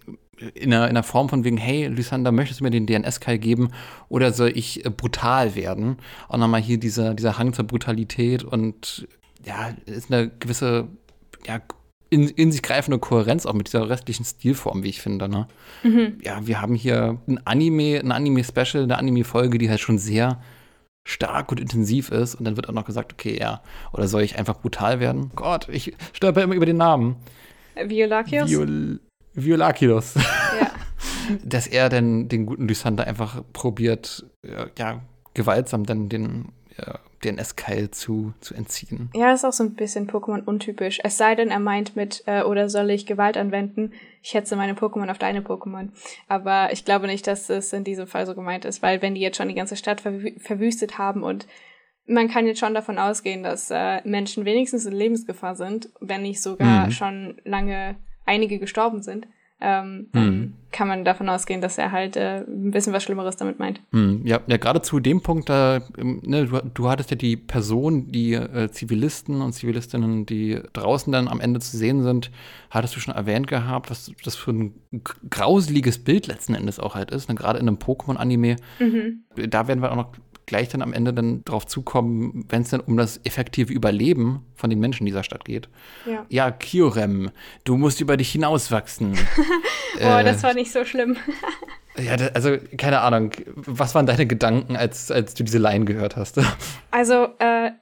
in, einer, in einer Form von wegen, hey, Lysander, möchtest du mir den DNS-Keil geben oder soll ich äh, brutal werden? Auch nochmal hier dieser, dieser Hang zur Brutalität und ja, ist eine gewisse, ja, in, in sich greifende Kohärenz auch mit dieser restlichen Stilform, wie ich finde. Ne? Ja, wir haben hier ein Anime, ein Anime-Special, eine Anime-Folge, die halt schon sehr stark und intensiv ist und dann wird auch noch gesagt, okay, ja, oder soll ich einfach brutal werden? Gott, ich stolper immer über den Namen. äh, Violakios? Viol Violakilos. ja. [laughs] Dass er denn den guten Lysander einfach probiert, ja, ja gewaltsam dann den ja, DNS-Keil zu, zu entziehen. ja, ist auch so ein bisschen Pokémon untypisch. Es sei denn, er meint mit, äh, oder soll ich Gewalt anwenden? Ich hetze meine Pokémon auf deine Pokémon. Aber ich glaube nicht, dass es in diesem Fall so gemeint ist, weil wenn die jetzt schon die ganze Stadt verwü verwüstet haben und man kann jetzt schon davon ausgehen, dass äh, Menschen wenigstens in Lebensgefahr sind, wenn nicht sogar Mhm. schon lange einige gestorben sind, ähm, Mhm. kann man davon ausgehen, dass er halt äh, ein bisschen was Schlimmeres damit meint. Hm, ja, ja gerade zu dem Punkt, da, ähm, ne, du, du hattest ja die Person, die äh, Zivilisten und Zivilistinnen, die draußen dann am Ende zu sehen sind, hattest du schon erwähnt gehabt, was das für ein grauseliges Bild letzten Endes auch halt ist, ne, gerade in einem Pokémon-Anime. Mhm. Da werden wir auch noch gleich dann am Ende dann drauf zukommen, wenn es dann um das effektive Überleben von den Menschen dieser Stadt geht. Ja. Ja, Kiorem, du musst über dich hinauswachsen. [laughs] Oh, Äh, das war nicht so schlimm. [laughs] ja, da, also keine Ahnung, was waren deine Gedanken, als, als du diese Line gehört hast? [laughs] Also, äh,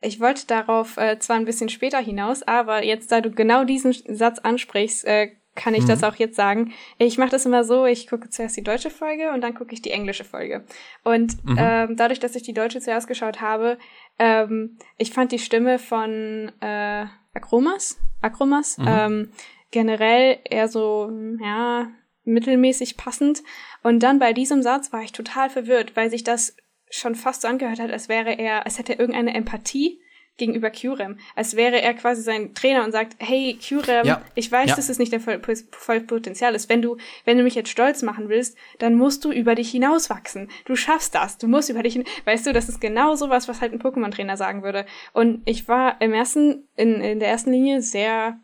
ich wollte darauf äh, zwar ein bisschen später hinaus, aber jetzt, da du genau diesen Satz ansprichst, äh, kann ich das auch jetzt sagen. Ich mache das immer so, ich gucke zuerst die deutsche Folge und dann gucke ich die englische Folge. Und ähm, dadurch, dass ich die deutsche zuerst geschaut habe, ähm, ich fand die Stimme von äh, Akromas, Akromas ähm, generell eher so, ja, mittelmäßig passend. Und dann bei diesem Satz war ich total verwirrt, weil sich das schon fast so angehört hat, als wäre er, als hätte er irgendeine Empathie gegenüber Curem. Als wäre er quasi sein Trainer und sagt, hey Curem, Ja. ich weiß, Ja. dass es nicht dein voll, voll Potenzial ist. Wenn du, wenn du mich jetzt stolz machen willst, dann musst du über dich hinauswachsen. Du schaffst das. Du musst über dich hin. Weißt du, das ist genau sowas, was halt ein Pokémon-Trainer sagen würde. Und ich war im ersten, in, in der ersten Linie sehr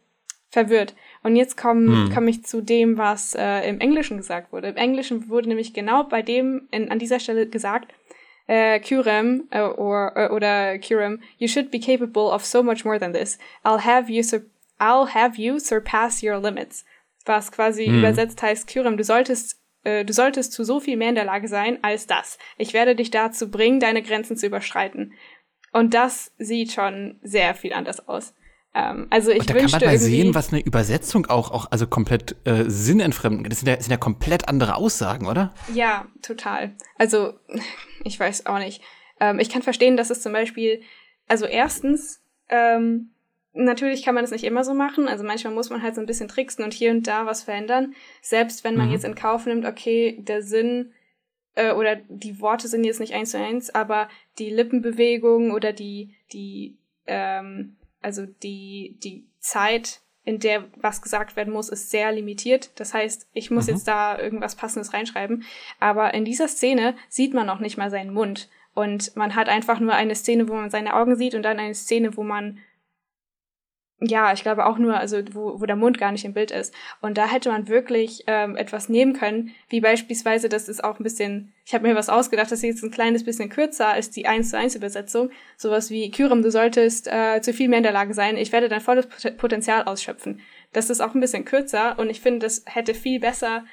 verwirrt. Und jetzt komme Hm. komm ich zu dem, was äh, im Englischen gesagt wurde. Im Englischen wurde nämlich genau bei dem in, an dieser Stelle gesagt, äh, Curem äh, or, äh, oder Curem, you should be capable of so much more than this. I'll have you sur I'll have you surpass your limits. Was quasi übersetzt heißt, Curem, du solltest äh, du solltest zu so viel mehr in der Lage sein als das. Ich werde dich dazu bringen, deine Grenzen zu überschreiten. Und das sieht schon sehr viel anders aus. Ähm, also ich Und da kann man mal sehen, was eine Übersetzung auch, auch also komplett äh, sinnentfremden. Das sind ja, das sind ja komplett andere Aussagen, oder? Ja, total. Also, ich weiß auch nicht. Ähm, ich kann verstehen, dass es zum Beispiel, also erstens, ähm, natürlich kann man das nicht immer so machen. Also manchmal muss man halt so ein bisschen tricksen und hier und da was verändern. Selbst wenn man Mhm. jetzt in Kauf nimmt, okay, der Sinn äh, oder die Worte sind jetzt nicht eins zu eins, aber die Lippenbewegung oder die, die, ähm, also die, die Zeit, in der was gesagt werden muss, ist sehr limitiert. Das heißt, ich muss Mhm. jetzt da irgendwas Passendes reinschreiben. Aber in dieser Szene sieht man noch nicht mal seinen Mund. Und man hat einfach nur eine Szene, wo man seine Augen sieht und dann eine Szene, wo man ja, ich glaube auch nur, also wo, wo der Mund gar nicht im Bild ist. Und da hätte man wirklich ähm, etwas nehmen können, wie beispielsweise, das ist auch ein bisschen, ich habe mir was ausgedacht, das ist jetzt ein kleines bisschen kürzer als die 1 zu 1 Übersetzung. Sowas wie, Kyrim, du solltest äh, zu viel mehr in der Lage sein, ich werde dein volles Pot- Potenzial ausschöpfen. Das ist auch ein bisschen kürzer und ich finde, das hätte viel besser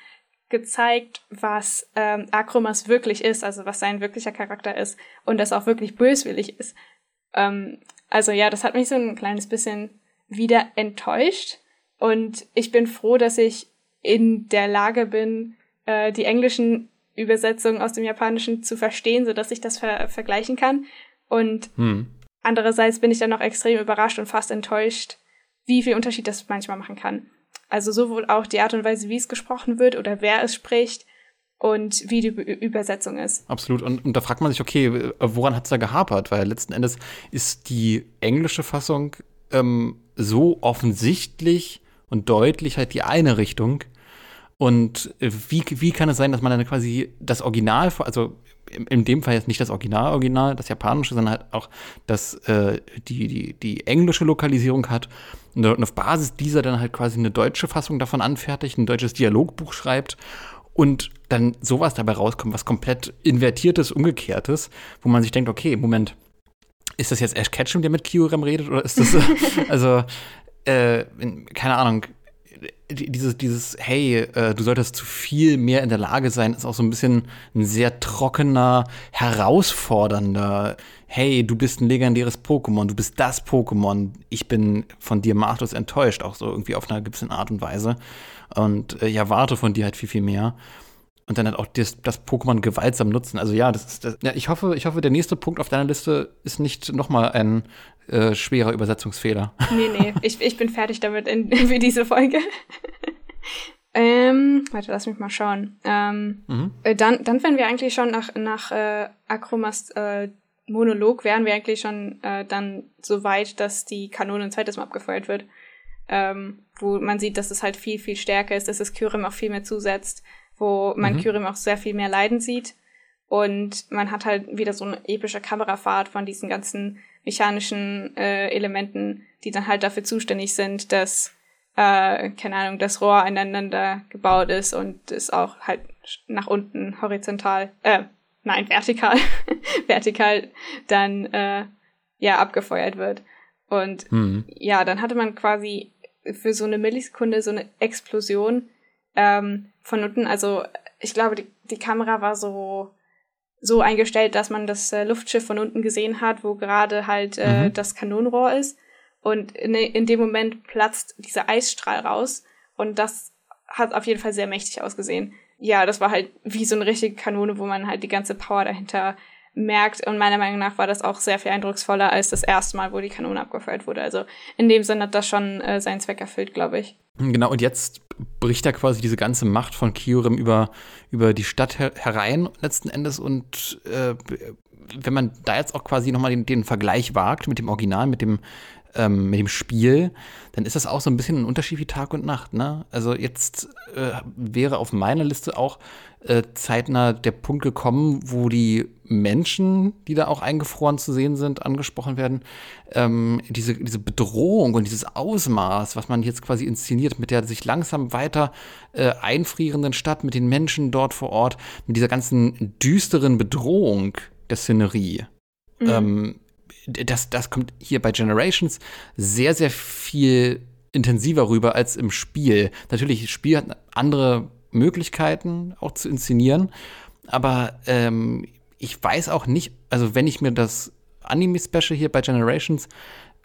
gezeigt, was ähm, Akromas wirklich ist, also was sein wirklicher Charakter ist und das auch wirklich böswillig ist. Ähm, also ja, das hat mich so ein kleines bisschen wieder enttäuscht und ich bin froh, dass ich in der Lage bin, äh, die englischen Übersetzungen aus dem Japanischen zu verstehen, so dass ich das ver vergleichen kann. Und hm. andererseits bin ich dann noch extrem überrascht und fast enttäuscht, wie viel Unterschied das manchmal machen kann. Also sowohl auch die Art und Weise, wie es gesprochen wird oder wer es spricht und wie die Übersetzung ist. Absolut. Und, und da fragt man sich, okay, woran hat es da gehapert? Weil letzten Endes ist die englische Fassung ähm, so offensichtlich und deutlich halt die eine Richtung. Und äh, wie, wie kann es sein, dass man dann quasi das Original, also in dem Fall jetzt nicht das Original-Original, das japanische, sondern halt auch das, äh, die, die, die englische Lokalisierung hat und auf Basis dieser dann halt quasi eine deutsche Fassung davon anfertigt, ein deutsches Dialogbuch schreibt und dann sowas dabei rauskommt, was komplett invertiertes, umgekehrtes, wo man sich denkt, okay, Moment, ist das jetzt Ash Ketchum, der mit Kyurem redet oder ist das, [laughs] also, äh, keine Ahnung, dieses, dieses, hey, äh, du solltest zu viel mehr in der Lage sein, ist auch so ein bisschen ein sehr trockener, herausfordernder, hey, du bist ein legendäres Pokémon, du bist das Pokémon, ich bin von dir machtlos enttäuscht, auch so irgendwie auf einer gewissen Art und Weise. Und äh, ja, warte von dir halt viel, viel mehr und dann halt auch das, das Pokémon gewaltsam nutzen. Also ja, das ist das, ja, ich hoffe, ich hoffe, der nächste Punkt auf deiner Liste ist nicht nochmal ein äh, schwerer Übersetzungsfehler. [laughs] Nee, nee, ich, ich bin fertig damit in, [laughs] für diese Folge. [laughs] ähm, warte, lass mich mal schauen. Ähm, mhm. äh, dann, dann wären wir eigentlich schon nach, nach äh, Akromas äh, Monolog, wären wir eigentlich schon äh, dann so weit, dass die Kanone ein zweites Mal abgefeuert wird. Ähm, wo man sieht, dass es halt viel, viel stärker ist, dass das Kyurem auch viel mehr zusetzt wo man mhm. Kyrim auch sehr viel mehr leiden sieht. Und man hat halt wieder so eine epische Kamerafahrt von diesen ganzen mechanischen äh, Elementen, die dann halt dafür zuständig sind, dass, äh, keine Ahnung, das Rohr aneinander gebaut ist und es auch halt nach unten horizontal, äh, nein, vertikal, [laughs] vertikal dann äh, ja abgefeuert wird. Und mhm. ja, dann hatte man quasi für so eine Millisekunde so eine Explosion, ähm, von unten. Also ich glaube, die, die Kamera war so so eingestellt, dass man das äh, Luftschiff von unten gesehen hat, wo gerade halt äh, mhm. das Kanonenrohr ist. Und in, in dem Moment platzt dieser Eisstrahl raus. Und das hat auf jeden Fall sehr mächtig ausgesehen. Ja, das war halt wie so eine richtige Kanone, wo man halt die ganze Power dahinter merkt. Und meiner Meinung nach war das auch sehr viel eindrucksvoller als das erste Mal, wo die Kanone abgefeuert wurde. Also in dem Sinne hat das schon äh, seinen Zweck erfüllt, glaube ich. Genau, und jetzt bricht da quasi diese ganze Macht von Kyurem über, über die Stadt her herein letzten Endes. Und äh, wenn man da jetzt auch quasi nochmal den, den Vergleich wagt mit dem Original, mit dem ähm, mit dem Spiel, dann ist das auch so ein bisschen ein Unterschied wie Tag und Nacht. Ne? Also jetzt äh, wäre auf meiner Liste auch äh, zeitnah der Punkt gekommen, wo die Menschen, die da auch eingefroren zu sehen sind, angesprochen werden. Ähm, diese, diese Bedrohung und dieses Ausmaß, was man jetzt quasi inszeniert, mit der sich langsam weiter äh, einfrierenden Stadt, mit den Menschen dort vor Ort, mit dieser ganzen düsteren Bedrohung der Szenerie. Mhm. Ähm, das, das kommt hier bei Generations sehr, sehr viel intensiver rüber als im Spiel. Natürlich, das Spiel hat andere Möglichkeiten auch zu inszenieren, aber ähm, ich weiß auch nicht, also wenn ich mir das Anime-Special hier bei Generations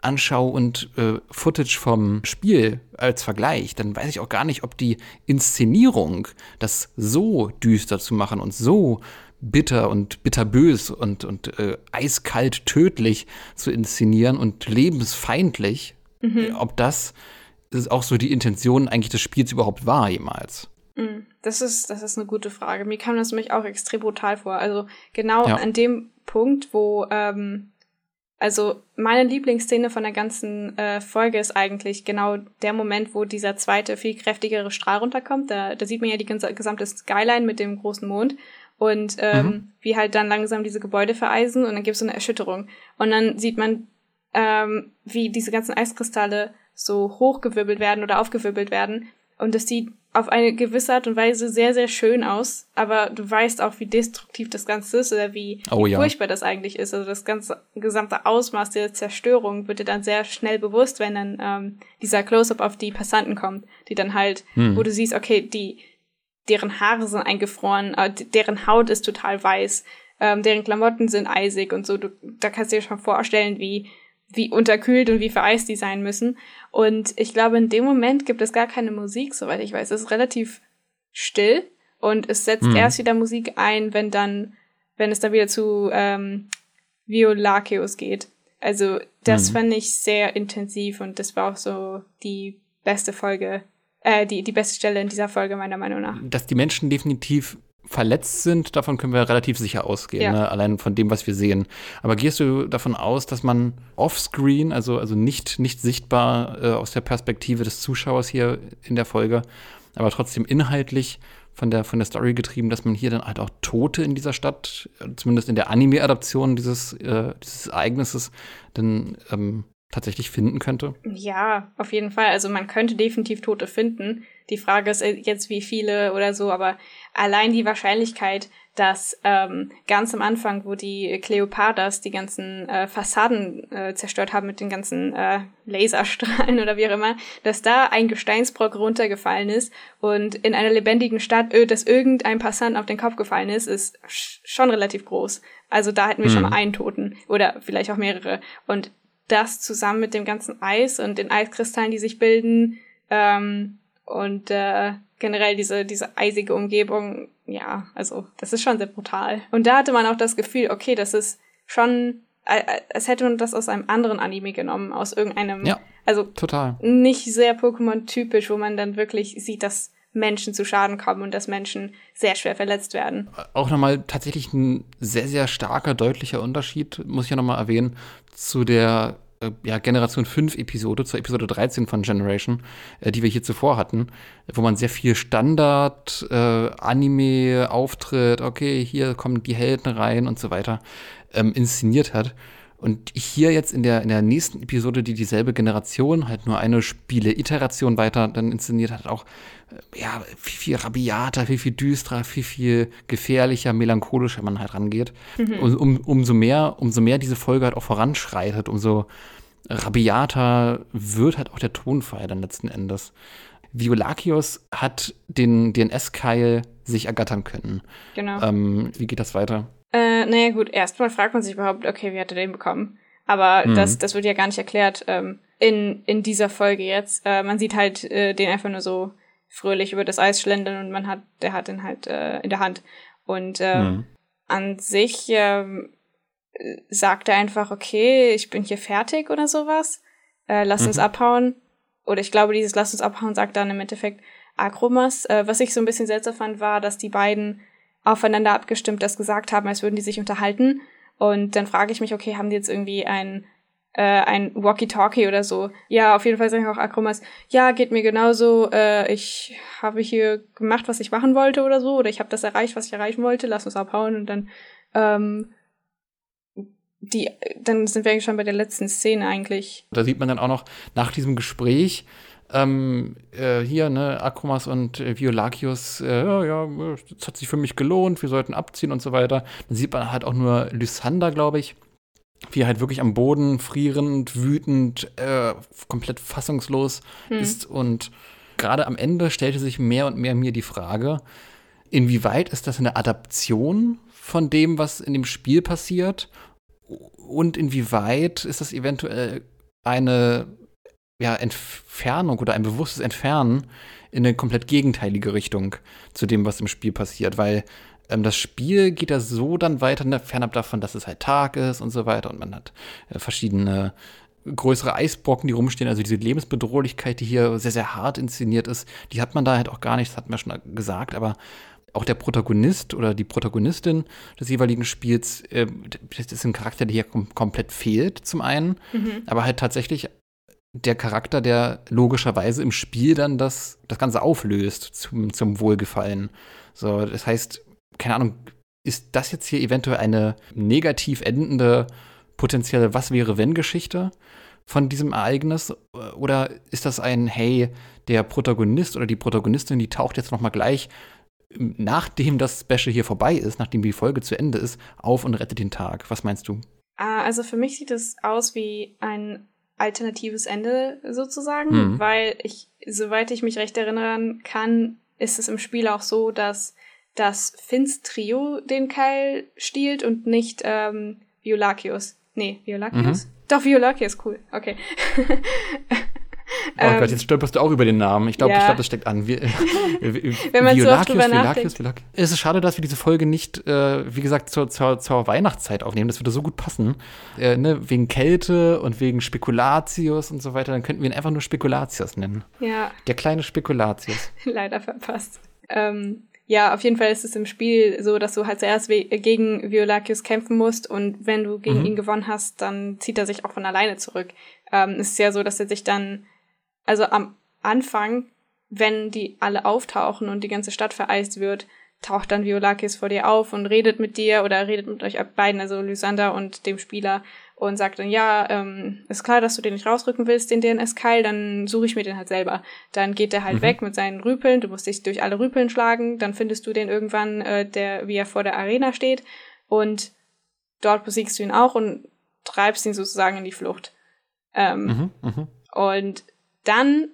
anschaue und äh, Footage vom Spiel als Vergleich, dann weiß ich auch gar nicht, ob die Inszenierung, das so düster zu machen und so bitter und bitterbös und, und äh, eiskalt tödlich zu inszenieren und lebensfeindlich, mhm. ob das, auch so die Intention eigentlich des Spiels überhaupt war jemals. Mhm. Das ist, das ist eine gute Frage. Mir kam das nämlich auch extrem brutal vor. Also genau ja. an dem Punkt, wo, ähm, also meine Lieblingsszene von der ganzen äh, Folge ist eigentlich genau der Moment, wo dieser zweite, viel kräftigere Strahl runterkommt. Da, da sieht man ja die gesamte Skyline mit dem großen Mond und ähm, mhm. wie halt dann langsam diese Gebäude vereisen und dann gibt es so eine Erschütterung. Und dann sieht man, ähm, wie diese ganzen Eiskristalle so hochgewirbelt werden oder aufgewirbelt werden. Und das sieht auf eine gewisse Art und Weise sehr, sehr schön aus, aber du weißt auch, wie destruktiv das Ganze ist oder wie, oh, wie ja. furchtbar das eigentlich ist. Also das ganze gesamte Ausmaß der Zerstörung wird dir dann sehr schnell bewusst, wenn dann ähm, dieser Close-up auf die Passanten kommt, die dann halt, hm. wo du siehst, okay, die deren Haare sind eingefroren, äh, deren Haut ist total weiß, ähm, deren Klamotten sind eisig und so. Du, da kannst du dir schon vorstellen, wie, wie unterkühlt und wie vereist die sein müssen. Und ich glaube, in dem Moment gibt es gar keine Musik, soweit ich weiß. Es ist relativ still und es setzt mhm. erst wieder Musik ein, wenn dann, wenn es dann wieder zu ähm, Violaceus geht. Also das mhm. fand ich sehr intensiv und das war auch so die beste Folge, äh, die, die beste Stelle in dieser Folge meiner Meinung nach. Dass die Menschen definitiv verletzt sind, davon können wir relativ sicher ausgehen, ja. ne? allein von dem, was wir sehen. Aber gehst du davon aus, dass man offscreen, also, also nicht, nicht sichtbar äh, aus der Perspektive des Zuschauers hier in der Folge, aber trotzdem inhaltlich von der, von der Story getrieben, dass man hier dann halt auch Tote in dieser Stadt, zumindest in der Anime-Adaption dieses, äh, dieses Ereignisses, dann ähm, tatsächlich finden könnte? Ja, auf jeden Fall. Also man könnte definitiv Tote finden. Die Frage ist jetzt, wie viele oder so, aber allein die Wahrscheinlichkeit, dass ähm, ganz am Anfang, wo die Kleopatras die ganzen äh, Fassaden äh, zerstört haben mit den ganzen äh, Laserstrahlen [laughs] oder wie auch immer, dass da ein Gesteinsbrock runtergefallen ist und in einer lebendigen Stadt, äh, dass irgendein Passant auf den Kopf gefallen ist, ist schon relativ groß. Also da hätten wir hm. schon mal einen Toten oder vielleicht auch mehrere. Und das zusammen mit dem ganzen Eis und den Eiskristallen, die sich bilden, ähm, und äh, generell diese, diese eisige Umgebung, ja, also das ist schon sehr brutal. Und da hatte man auch das Gefühl, okay, das ist schon, äh, als hätte man das aus einem anderen Anime genommen, aus irgendeinem, ja, also total. nicht sehr Pokémon-typisch, wo man dann wirklich sieht, dass Menschen zu Schaden kommen und dass Menschen sehr schwer verletzt werden. Auch nochmal tatsächlich ein sehr, sehr starker, deutlicher Unterschied, muss ich ja nochmal erwähnen, zu der äh, ja, Generation 5 Episode, zur Episode 13 von Generation, äh, die wir hier zuvor hatten, wo man sehr viel Standard, äh, Anime, Auftritt, okay, hier kommen die Helden rein und so weiter, ähm, inszeniert hat. Und hier jetzt in der, in der nächsten Episode, die dieselbe Generation, halt nur eine Spiele-Iteration weiter dann inszeniert hat, auch ja, viel, viel rabiater, viel, viel düsterer, viel, viel gefährlicher, melancholischer man halt rangeht. Mhm. Und um, umso mehr, umso mehr diese Folge halt auch voranschreitet, umso rabiater wird halt auch der Tonfall dann letzten Endes. Violakios hat den DNS-Keil sich ergattern können. Genau. Ähm, wie geht das weiter? Äh, naja, gut, erstmal fragt man sich überhaupt, okay, wie hat er den bekommen? Aber mhm. das, das wird ja gar nicht erklärt ähm, in, in dieser Folge jetzt. Äh, man sieht halt äh, den einfach nur so fröhlich über das Eis schlendern und man hat, der hat den halt äh, in der Hand. Und äh, mhm. an sich äh, sagt er einfach, okay, ich bin hier fertig oder sowas. Äh, lass mhm. uns abhauen. Oder ich glaube, dieses Lass uns abhauen sagt dann im Endeffekt Akromas. Äh, was ich so ein bisschen seltsam fand, war, dass die beiden aufeinander abgestimmt das gesagt haben, als würden die sich unterhalten. Und dann frage ich mich, okay, haben die jetzt irgendwie ein äh, ein Walkie-Talkie oder so. Ja, auf jeden Fall sagen auch Akromas, ja, geht mir genauso, äh, ich habe hier gemacht, was ich machen wollte oder so, oder ich habe das erreicht, was ich erreichen wollte, lass uns abhauen und dann ähm, die, dann sind wir schon bei der letzten Szene eigentlich. Da sieht man dann auch noch nach diesem Gespräch, ähm, äh, hier, ne, Akromas und äh, Violakius, äh, ja, ja, das hat sich für mich gelohnt, wir sollten abziehen und so weiter. Dann sieht man halt auch nur Lysander, glaube ich, wie er halt wirklich am Boden frierend, wütend, äh, komplett fassungslos hm. ist. Und gerade am Ende stellte sich mehr und mehr mir die Frage, inwieweit ist das eine Adaption von dem, was in dem Spiel passiert? Und inwieweit ist das eventuell eine ja, Entfernung oder ein bewusstes Entfernen in eine komplett gegenteilige Richtung zu dem, was im Spiel passiert, weil ähm, das Spiel geht ja so dann weiter, ne, fernab davon, dass es halt Tag ist und so weiter und man hat äh, verschiedene größere Eisbrocken, die rumstehen, also diese Lebensbedrohlichkeit, die hier sehr, sehr hart inszeniert ist, die hat man da halt auch gar nicht, das hat man schon gesagt, aber auch der Protagonist oder die Protagonistin des jeweiligen Spiels, äh, das ist ein Charakter, der hier kom komplett fehlt, zum einen, mhm. aber halt tatsächlich der Charakter, der logischerweise im Spiel dann das, das Ganze auflöst zum, zum Wohlgefallen. So, das heißt, keine Ahnung, ist das jetzt hier eventuell eine negativ endende potenzielle Was wäre wenn Geschichte von diesem Ereignis oder ist das ein Hey, der Protagonist oder die Protagonistin, die taucht jetzt noch mal gleich nachdem das Special hier vorbei ist, nachdem die Folge zu Ende ist, auf und rettet den Tag. Was meinst du? Ah, also für mich sieht es aus wie ein alternatives Ende sozusagen, mhm. weil ich, soweit ich mich recht erinnern kann, ist es im Spiel auch so, dass das Finns Trio den Keil stiehlt und nicht ähm, Violacius. Nee, Violacius? Mhm. Doch, Violacius, cool. Okay. Oh Gott, [laughs] ähm, jetzt stolperst du auch über den Namen. Ich glaube, ja. ich glaube, das steckt an. Wie, [laughs] Wenn man so oft drüber nachdenkt. Es ist schade, dass wir diese Folge nicht, äh, wie gesagt, zur, zur, zur, Weihnachtszeit aufnehmen. Das würde so gut passen. Äh, ne? Wegen Kälte und wegen Spekulatius und so weiter. Dann könnten wir ihn einfach nur Spekulatius nennen. Ja. Der kleine Spekulatius. [laughs] Leider verpasst. Ähm, ja, auf jeden Fall ist es im Spiel so, dass du halt zuerst gegen Violacius kämpfen musst und wenn du gegen mhm. ihn gewonnen hast, dann zieht er sich auch von alleine zurück. Ähm, es ist ja so, dass er sich dann also am Anfang, wenn die alle auftauchen und die ganze Stadt vereist wird, taucht dann Violakis vor dir auf und redet mit dir oder redet mit euch beiden, also Lysander und dem Spieler, und sagt dann, ja, ähm, ist klar, dass du den nicht rausrücken willst, den DNS-Keil, dann suche ich mir den halt selber. Dann geht der halt mhm. weg mit seinen Rüpeln, du musst dich durch alle Rüpeln schlagen, dann findest du den irgendwann, äh, der, wie er vor der Arena steht, und dort besiegst du ihn auch und treibst ihn sozusagen in die Flucht. Ähm, mhm, mh. Und dann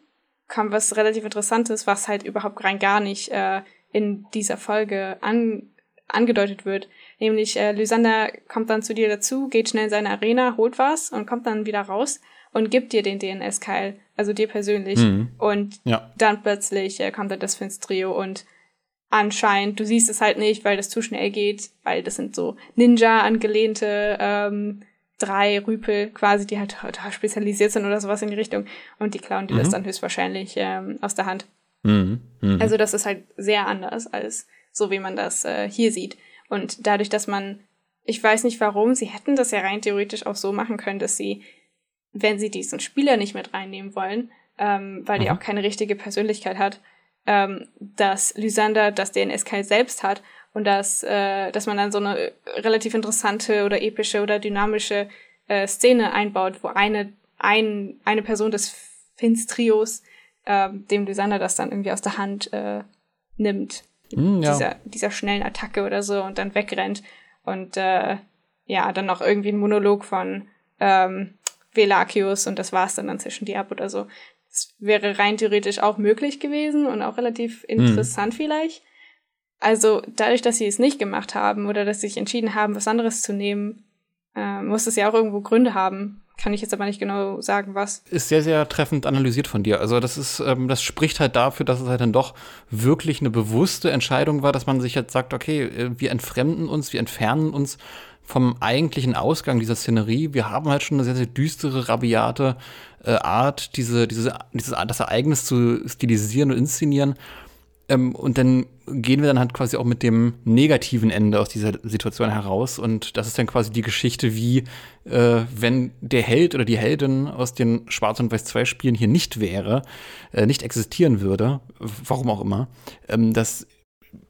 kommt was relativ Interessantes, was halt überhaupt rein gar nicht äh, in dieser Folge an, angedeutet wird. Nämlich äh, Lysander kommt dann zu dir dazu, geht schnell in seine Arena, holt was und kommt dann wieder raus und gibt dir den DNS-Keil, also dir persönlich. Mhm. Und ja. dann plötzlich äh, kommt dann das Finstrio und anscheinend, du siehst es halt nicht, weil das zu schnell geht, weil das sind so Ninja angelehnte ähm, drei Rüpel quasi, die halt total spezialisiert sind oder sowas in die Richtung. Und die klauen die mhm. das dann höchstwahrscheinlich ähm, aus der Hand. Mhm. Mhm. Also das ist halt sehr anders als so, wie man das äh, hier sieht. Und dadurch, dass man, ich weiß nicht warum, sie hätten das ja rein theoretisch auch so machen können, dass sie, wenn sie diesen Spieler nicht mit reinnehmen wollen, ähm, weil die mhm. auch keine richtige Persönlichkeit hat, ähm, dass Lysander das DNS-Keil selbst hat und dass, äh, dass man dann so eine relativ interessante oder epische oder dynamische äh, Szene einbaut, wo eine, ein, eine Person des Finstrios äh, dem Designer das dann irgendwie aus der Hand äh, nimmt. Mm, ja. dieser, dieser schnellen Attacke oder so und dann wegrennt. Und äh, ja, dann noch irgendwie ein Monolog von ähm, Velakius und das war's dann, dann zwischen die ab oder so. Das wäre rein theoretisch auch möglich gewesen und auch relativ hm. interessant mm. vielleicht. Also dadurch, dass sie es nicht gemacht haben oder dass sie sich entschieden haben, was anderes zu nehmen, äh, muss es ja auch irgendwo Gründe haben. Kann ich jetzt aber nicht genau sagen, was. Ist sehr, sehr treffend analysiert von dir. Also das ist, ähm, das spricht halt dafür, dass es halt dann doch wirklich eine bewusste Entscheidung war, dass man sich jetzt sagt, okay, äh, wir entfremden uns, wir entfernen uns vom eigentlichen Ausgang dieser Szenerie. Wir haben halt schon eine sehr, sehr düstere, rabiate äh, Art, diese, diese, dieses, das Ereignis zu stilisieren und inszenieren. Ähm, und dann gehen wir dann halt quasi auch mit dem negativen Ende aus dieser Situation heraus. Und das ist dann quasi die Geschichte, wie äh, wenn der Held oder die Heldin aus den Schwarz- und Weiß-2-Spielen hier nicht wäre, äh, nicht existieren würde, warum auch immer, ähm, dass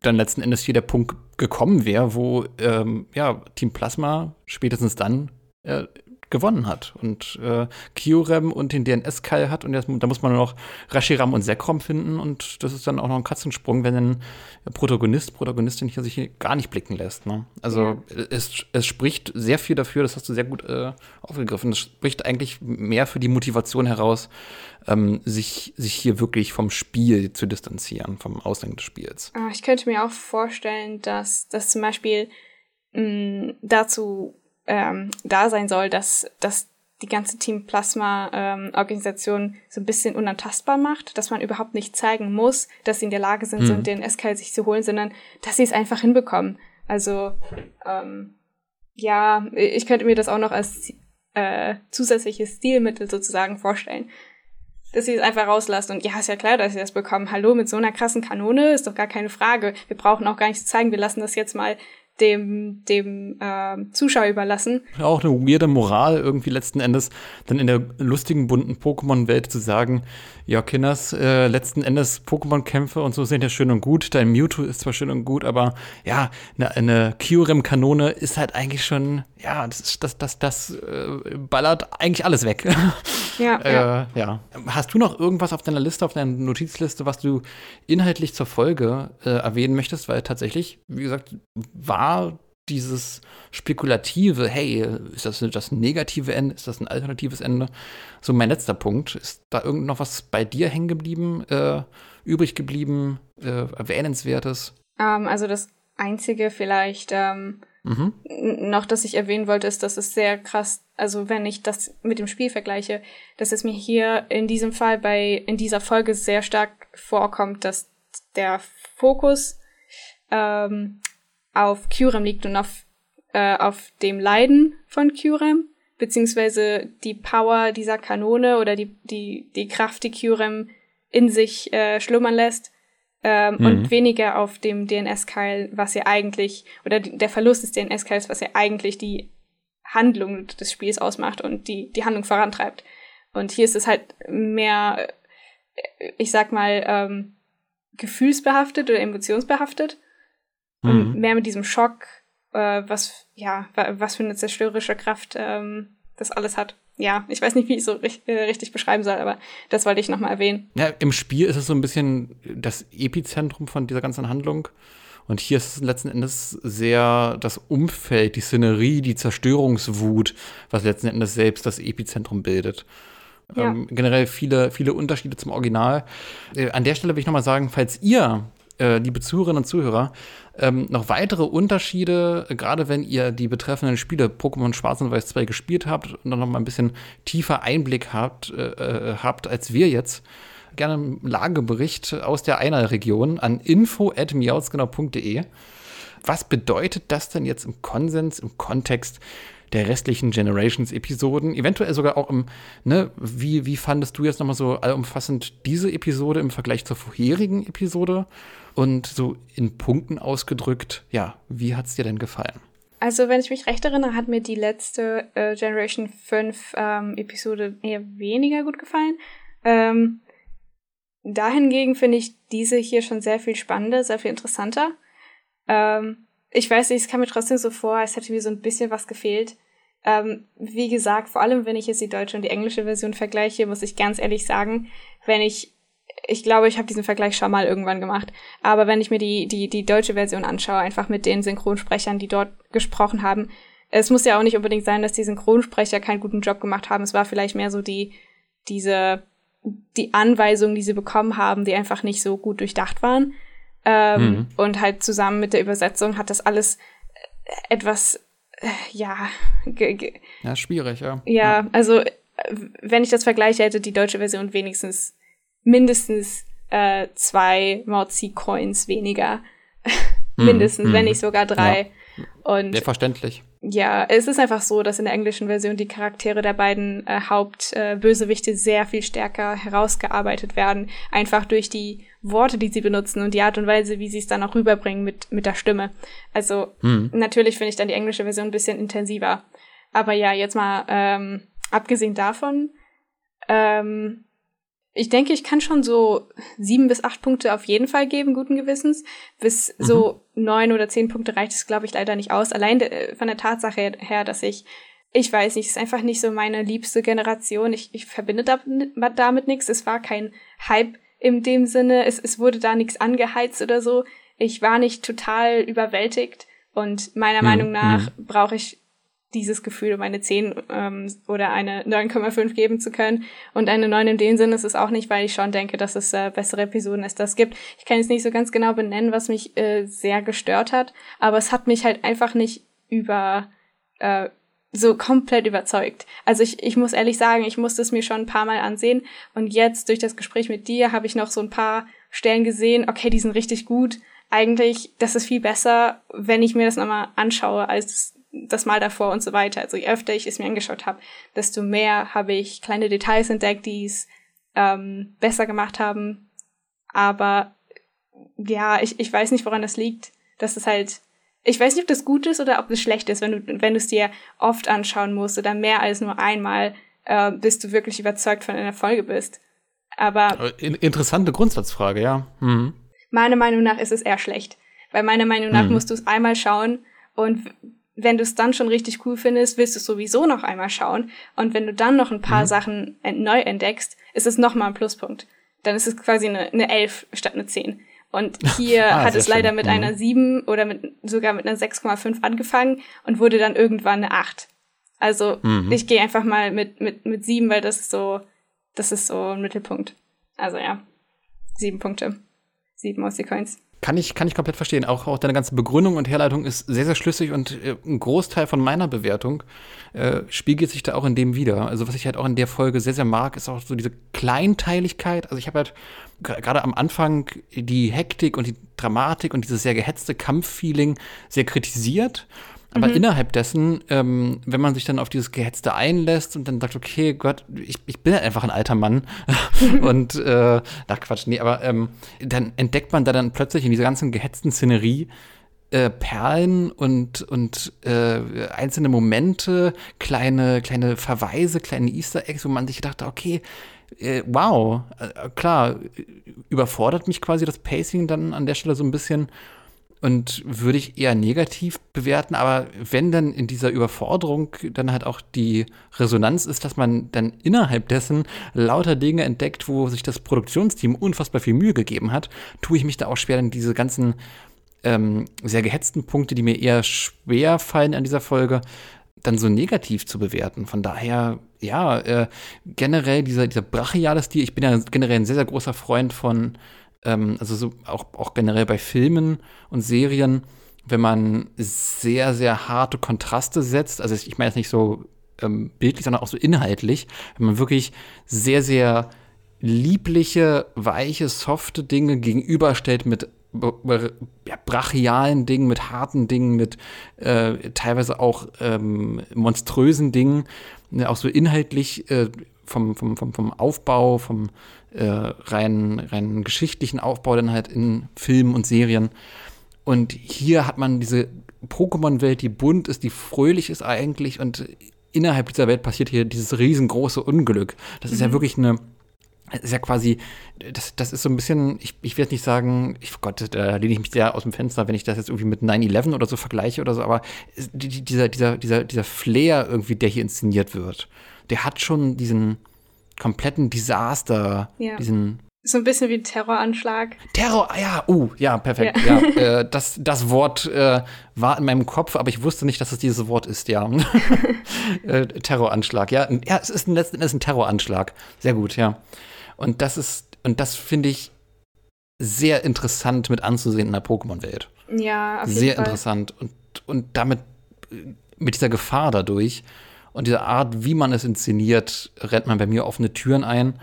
dann letzten Endes hier der Punkt gekommen wäre, wo ähm, ja, Team Plasma spätestens dann äh, gewonnen hat und äh, Kyurem und den DNS-Keil hat und das, da muss man noch Rashiram und Sekrom finden und das ist dann auch noch ein Katzensprung, wenn ein Protagonist, Protagonistin hier sich gar nicht blicken lässt. Ne? Also ja. es, es spricht sehr viel dafür, das hast du sehr gut äh, aufgegriffen, es spricht eigentlich mehr für die Motivation heraus, ähm, sich, sich hier wirklich vom Spiel zu distanzieren, vom Ausgang des Spiels. Ah, ich könnte mir auch vorstellen, dass das zum Beispiel mh, dazu ähm, da sein soll, dass, dass die ganze Team Plasma ähm, Organisation so ein bisschen unantastbar macht, dass man überhaupt nicht zeigen muss, dass sie in der Lage sind, mhm. so den SKL sich zu holen, sondern dass sie es einfach hinbekommen. Also ähm, ja, ich könnte mir das auch noch als äh, zusätzliches Stilmittel sozusagen vorstellen. Dass sie es einfach rauslassen und ja, ist ja klar, dass sie das bekommen. Hallo, mit so einer krassen Kanone ist doch gar keine Frage. Wir brauchen auch gar nicht zu zeigen, wir lassen das jetzt mal dem, dem äh, Zuschauer überlassen. Auch eine weirde Moral irgendwie letzten Endes, dann in der lustigen, bunten Pokémon-Welt zu sagen, ja, Kinders, äh, letzten Endes Pokémon-Kämpfe und so sind ja schön und gut. Dein Mewtwo ist zwar schön und gut, aber ja, eine, eine Kyurem-Kanone ist halt eigentlich schon, ja, das, das, das, das äh, ballert eigentlich alles weg. Ja, [laughs] äh, ja. ja. Hast du noch irgendwas auf deiner Liste, auf deiner Notizliste, was du inhaltlich zur Folge äh, erwähnen möchtest? Weil tatsächlich, wie gesagt, war dieses spekulative, hey, ist das das negative Ende, ist das ein alternatives Ende? So mein letzter Punkt, ist da irgend noch was bei dir hängen geblieben, äh, übrig geblieben, äh, erwähnenswertes? Ähm, also das einzige vielleicht ähm, mhm. noch, das ich erwähnen wollte, ist, dass es sehr krass, also wenn ich das mit dem Spiel vergleiche, dass es mir hier in diesem Fall bei in dieser Folge sehr stark vorkommt, dass der Fokus ähm, auf Kyurem liegt und auf, äh, auf dem Leiden von Kyurem, beziehungsweise die Power dieser Kanone oder die, die, die Kraft, die Kyurem in sich äh, schlummern lässt, ähm, mhm. und weniger auf dem DNS-Keil, was ja eigentlich, oder der Verlust des DNS-Keils, was ja eigentlich die Handlung des Spiels ausmacht und die, die Handlung vorantreibt. Und hier ist es halt mehr, ich sag mal, ähm, gefühlsbehaftet oder emotionsbehaftet. Mhm. Und mehr mit diesem Schock, äh, was, ja, was für eine zerstörerische Kraft ähm, das alles hat. Ja, ich weiß nicht, wie ich so richtig, äh, richtig beschreiben soll, aber das wollte ich nochmal erwähnen. Ja, im Spiel ist es so ein bisschen das Epizentrum von dieser ganzen Handlung. Und hier ist es letzten Endes sehr das Umfeld, die Szenerie, die Zerstörungswut, was letzten Endes selbst das Epizentrum bildet. Ja. Ähm, generell viele, viele Unterschiede zum Original. Äh, an der Stelle will ich nochmal sagen, falls ihr, äh, liebe Zuhörerinnen und Zuhörer, ähm, noch weitere Unterschiede, gerade wenn ihr die betreffenden Spiele Pokémon Schwarz und Weiß 2 gespielt habt und noch mal ein bisschen tiefer Einblick habt, äh, äh habt als wir jetzt, gerne einen Lagebericht aus der Einer-Region an info.miauzgenau.de. Was bedeutet das denn jetzt im Konsens, im Kontext der restlichen Generations-Episoden, eventuell sogar auch im, ne, wie, wie fandest du jetzt nochmal so allumfassend diese Episode im Vergleich zur vorherigen Episode? Und so in Punkten ausgedrückt, ja, wie hat es dir denn gefallen? Also, wenn ich mich recht erinnere, hat mir die letzte äh, Generation 5 ähm, Episode eher weniger gut gefallen. Ähm, dahingegen finde ich diese hier schon sehr viel spannender, sehr viel interessanter. Ähm, ich weiß nicht, es kam mir trotzdem so vor, als hätte mir so ein bisschen was gefehlt. Ähm, wie gesagt, vor allem wenn ich jetzt die deutsche und die englische Version vergleiche, muss ich ganz ehrlich sagen, wenn ich ich glaube, ich habe diesen Vergleich schon mal irgendwann gemacht. Aber wenn ich mir die, die, die deutsche Version anschaue, einfach mit den Synchronsprechern, die dort gesprochen haben, es muss ja auch nicht unbedingt sein, dass die Synchronsprecher keinen guten Job gemacht haben. Es war vielleicht mehr so die, diese, die Anweisungen, die sie bekommen haben, die einfach nicht so gut durchdacht waren. Ähm, mhm. Und halt zusammen mit der Übersetzung hat das alles etwas, äh, ja, [laughs] ja, schwierig, ja. Ja, ja. also, äh, wenn ich das vergleiche, hätte die deutsche Version wenigstens mindestens äh, zwei Morzi-Coins weniger. [laughs] Hm, mindestens, mm, wenn nicht sogar drei. Ja. Und Sehr verständlich. Ja, es ist einfach so, dass in der englischen Version die Charaktere der beiden äh, Hauptbösewichte äh, sehr viel stärker herausgearbeitet werden. Einfach durch die Worte, die sie benutzen und die Art und Weise, wie sie es dann auch rüberbringen mit, mit der Stimme. Also hm. natürlich finde ich dann die englische Version ein bisschen intensiver. Aber ja, jetzt mal ähm, abgesehen davon, ähm, ich denke, ich kann schon so sieben bis acht Punkte auf jeden Fall geben, guten Gewissens. Bis mhm. so neun oder zehn Punkte reicht es, glaube ich, leider nicht aus. Allein de, von der Tatsache her, dass ich, ich weiß nicht, es ist einfach nicht so meine liebste Generation. Ich, ich verbinde da, damit nichts. Es war kein Hype in dem Sinne. Es, es wurde da nichts angeheizt oder so. Ich war nicht total überwältigt. Und meiner mhm. Meinung nach mhm. brauche ich dieses Gefühl, um eine 10 ähm, oder eine 9,5 geben zu können. Und eine 9 in dem Sinne ist es auch nicht, weil ich schon denke, dass es äh, bessere Episoden als das gibt. Ich kann jetzt nicht so ganz genau benennen, was mich äh, sehr gestört hat, aber es hat mich halt einfach nicht über äh, so komplett überzeugt. Also ich, ich muss ehrlich sagen, ich musste es mir schon ein paar Mal ansehen und jetzt durch das Gespräch mit dir habe ich noch so ein paar Stellen gesehen, okay, die sind richtig gut. Eigentlich, das ist viel besser, wenn ich mir das nochmal anschaue, als das Mal davor und so weiter. Also je öfter ich es mir angeschaut habe, desto mehr habe ich kleine Details entdeckt, die es ähm, besser gemacht haben. Aber ja, ich, ich weiß nicht, woran das liegt. Das ist halt, ich weiß nicht, ob das gut ist oder ob das schlecht ist, wenn du, wenn du es dir oft anschauen musst oder mehr als nur einmal, äh, bis du wirklich überzeugt von einer Folge bist. Aber. Interessante Grundsatzfrage, ja. Mhm. Meiner Meinung nach ist es eher schlecht. Weil meiner Meinung nach mhm. musst du es einmal schauen und wenn du es dann schon richtig cool findest, willst du es sowieso noch einmal schauen. Und wenn du dann noch ein paar mhm. Sachen neu entdeckst, ist es nochmal ein Pluspunkt. Dann ist es quasi eine, eine 11 statt eine 10. Und [laughs] hier Ah, hat es leider schön. mit Mhm. einer 7 oder mit, sogar mit einer 6,5 angefangen und wurde dann irgendwann eine 8. Also Mhm. ich gehe einfach mal mit, mit, mit 7, weil das ist so, das ist so ein Mittelpunkt. Also ja, sieben Punkte. Sieben aus die Coins. Kann ich, kann ich komplett verstehen. Auch, auch deine ganze Begründung und Herleitung ist sehr, sehr schlüssig und äh, ein Großteil von meiner Bewertung äh, spiegelt sich da auch in dem wieder. Also was ich halt auch in der Folge sehr, sehr mag, ist auch so diese Kleinteiligkeit. Also ich habe halt gerade am Anfang die Hektik und die Dramatik und dieses sehr gehetzte Kampffeeling sehr kritisiert. Aber innerhalb dessen, ähm, wenn man sich dann auf dieses Gehetzte einlässt und dann sagt, okay, Gott, ich, ich bin halt einfach ein alter Mann [laughs] und äh, ach Quatsch, nee, aber ähm, dann entdeckt man da dann plötzlich in dieser ganzen gehetzten Szenerie äh, Perlen und, und äh, einzelne Momente, kleine, kleine Verweise, kleine Easter Eggs, wo man sich dachte, okay, wow, äh, klar, überfordert mich quasi das Pacing dann an der Stelle so ein bisschen und würde ich eher negativ bewerten, aber wenn dann in dieser Überforderung dann halt auch die Resonanz ist, dass man dann innerhalb dessen lauter Dinge entdeckt, wo sich das Produktionsteam unfassbar viel Mühe gegeben hat, tue ich mich da auch schwer, dann diese ganzen ähm, sehr gehetzten Punkte, die mir eher schwer fallen an dieser Folge, dann so negativ zu bewerten. Von daher, ja, äh, generell dieser, dieser brachiale Stil, ich bin ja generell ein sehr, sehr großer Freund von, ähm, also so auch, auch generell bei Filmen und Serien, wenn man sehr, sehr harte Kontraste setzt, also ich meine jetzt nicht so ähm, bildlich, sondern auch so inhaltlich, wenn man wirklich sehr, sehr liebliche, weiche, softe Dinge gegenüberstellt mit ja, brachialen Dingen, mit harten Dingen, mit äh, teilweise auch ähm, monströsen Dingen, ne, auch so inhaltlich äh, vom, vom, vom, vom Aufbau, vom äh, rein, rein geschichtlichen Aufbau dann halt in Filmen und Serien. Und hier hat man diese Pokémon-Welt, die bunt ist, die fröhlich ist eigentlich und innerhalb dieser Welt passiert hier dieses riesengroße Unglück. Das ist ja wirklich eine das ist ja quasi, das, das ist so ein bisschen, ich, ich will jetzt nicht sagen, ich, oh Gott, da lehne ich mich sehr aus dem Fenster, wenn ich das jetzt irgendwie mit 9-11 oder so vergleiche oder so, aber es- die- die- dieser, dieser, dieser, dieser Flair irgendwie, der hier inszeniert wird, der hat schon diesen kompletten Desaster, Ja. diesen So ein bisschen wie ein Terroranschlag. Terror, ah ja, uh, ja, perfekt. Ja. [laughs] äh, das, das Wort äh, war in meinem Kopf, aber ich wusste nicht, dass es dieses Wort ist, ja. [laughs] äh, Terroranschlag, ja. Ja, es ist ein, letzten Endes ein Terroranschlag. Sehr gut, ja. Und das ist, und das finde ich sehr interessant mit anzusehen in der Pokémon-Welt. Ja, auf jeden Sehr Fall. interessant. Und, und damit, äh, mit dieser Gefahr dadurch und dieser Art, wie man es inszeniert, rennt man bei mir offene Türen ein.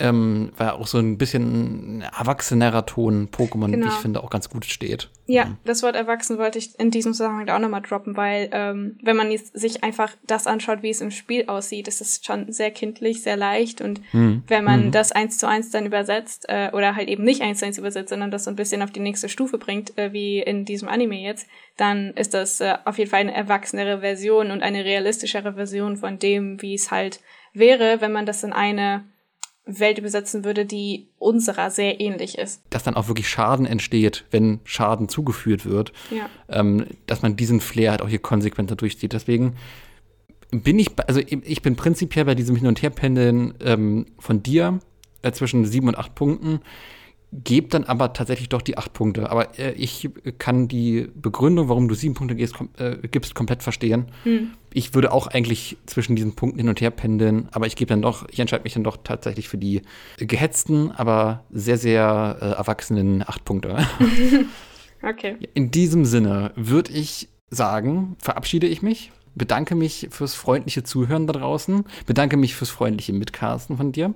Ähm, weil auch so ein bisschen ein erwachsenerer Ton Pokémon, Genau. wie ich finde, auch ganz gut steht. Ja, das Wort erwachsen wollte ich in diesem Zusammenhang auch nochmal droppen, weil ähm, wenn man jetzt sich einfach das anschaut, wie es im Spiel aussieht, ist es schon sehr kindlich, sehr leicht und Hm. wenn man das eins zu eins dann übersetzt äh, oder halt eben nicht eins zu eins übersetzt, sondern das so ein bisschen auf die nächste Stufe bringt, äh, wie in diesem Anime jetzt, dann ist das äh, auf jeden Fall eine erwachsenere Version und eine realistischere Version von dem, wie es halt wäre, wenn man das in eine Welt übersetzen würde, die unserer sehr ähnlich ist. Dass dann auch wirklich Schaden entsteht, wenn Schaden zugeführt wird. Ja. ähm, dass man diesen Flair halt auch hier konsequenter durchzieht. Deswegen bin ich, also ich bin prinzipiell bei diesem Hin- und Herpendeln ähm, von dir äh, zwischen sieben und acht Punkten, gebe dann aber tatsächlich doch die acht Punkte. Aber äh, ich kann die Begründung, warum du sieben Punkte gehst, kom äh, gibst, komplett verstehen. Ich würde auch eigentlich zwischen diesen Punkten hin und her pendeln, aber ich gebe dann doch, ich entscheide mich dann doch tatsächlich für die gehetzten, aber sehr, sehr äh, erwachsenen acht Punkte. [laughs] Okay. In diesem Sinne würde ich sagen, verabschiede ich mich, bedanke mich fürs freundliche Zuhören da draußen, bedanke mich fürs freundliche Mitcasten von dir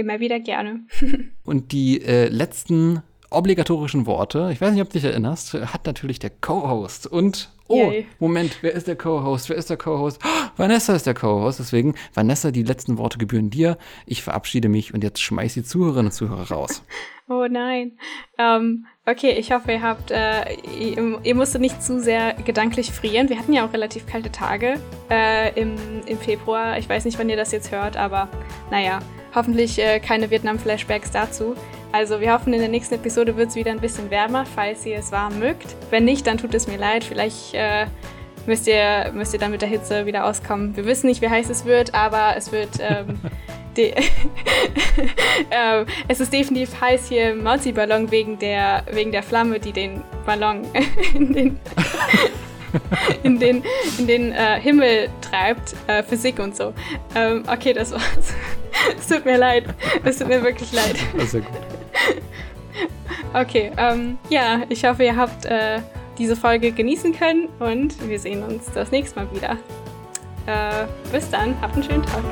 Immer wieder gerne. [laughs] und die äh, letzten obligatorischen Worte, ich weiß nicht, ob du dich erinnerst, hat natürlich der Co-Host und oh, Yay. Moment, wer ist der Co-Host? Wer ist der Co-Host? Oh, Vanessa ist der Co-Host, deswegen Vanessa, die letzten Worte gebühren dir. Ich verabschiede mich und jetzt schmeiß die Zuhörerinnen und Zuhörer raus. [laughs] Oh nein. Ähm, okay, ich hoffe, ihr habt, äh, ihr, ihr musstet nicht zu sehr gedanklich frieren. Wir hatten ja auch relativ kalte Tage äh, im, im Februar. Ich weiß nicht, wann ihr das jetzt hört, aber naja, hoffentlich äh, keine Vietnam-Flashbacks dazu. Also wir hoffen, in der nächsten Episode wird es wieder ein bisschen wärmer, falls ihr es warm mögt. Wenn nicht, dann tut es mir leid. Vielleicht äh, müsst, ihr, müsst ihr dann mit der Hitze wieder auskommen. Wir wissen nicht, wie heiß es wird, aber es wird ähm, [laughs] [laughs] ähm, es ist definitiv heiß hier im Mauzi-Ballon wegen der, wegen der Flamme, die den Ballon [laughs] in den, [laughs] in den, in den äh, Himmel treibt. Äh, Physik und so. Ähm, okay, das war's. [laughs] es tut mir leid. Es tut mir wirklich leid. Sehr gut. [laughs] Okay, ähm, ja, ich hoffe, ihr habt äh, diese Folge genießen können und wir sehen uns das nächste Mal wieder. Äh, bis dann, habt einen schönen Tag.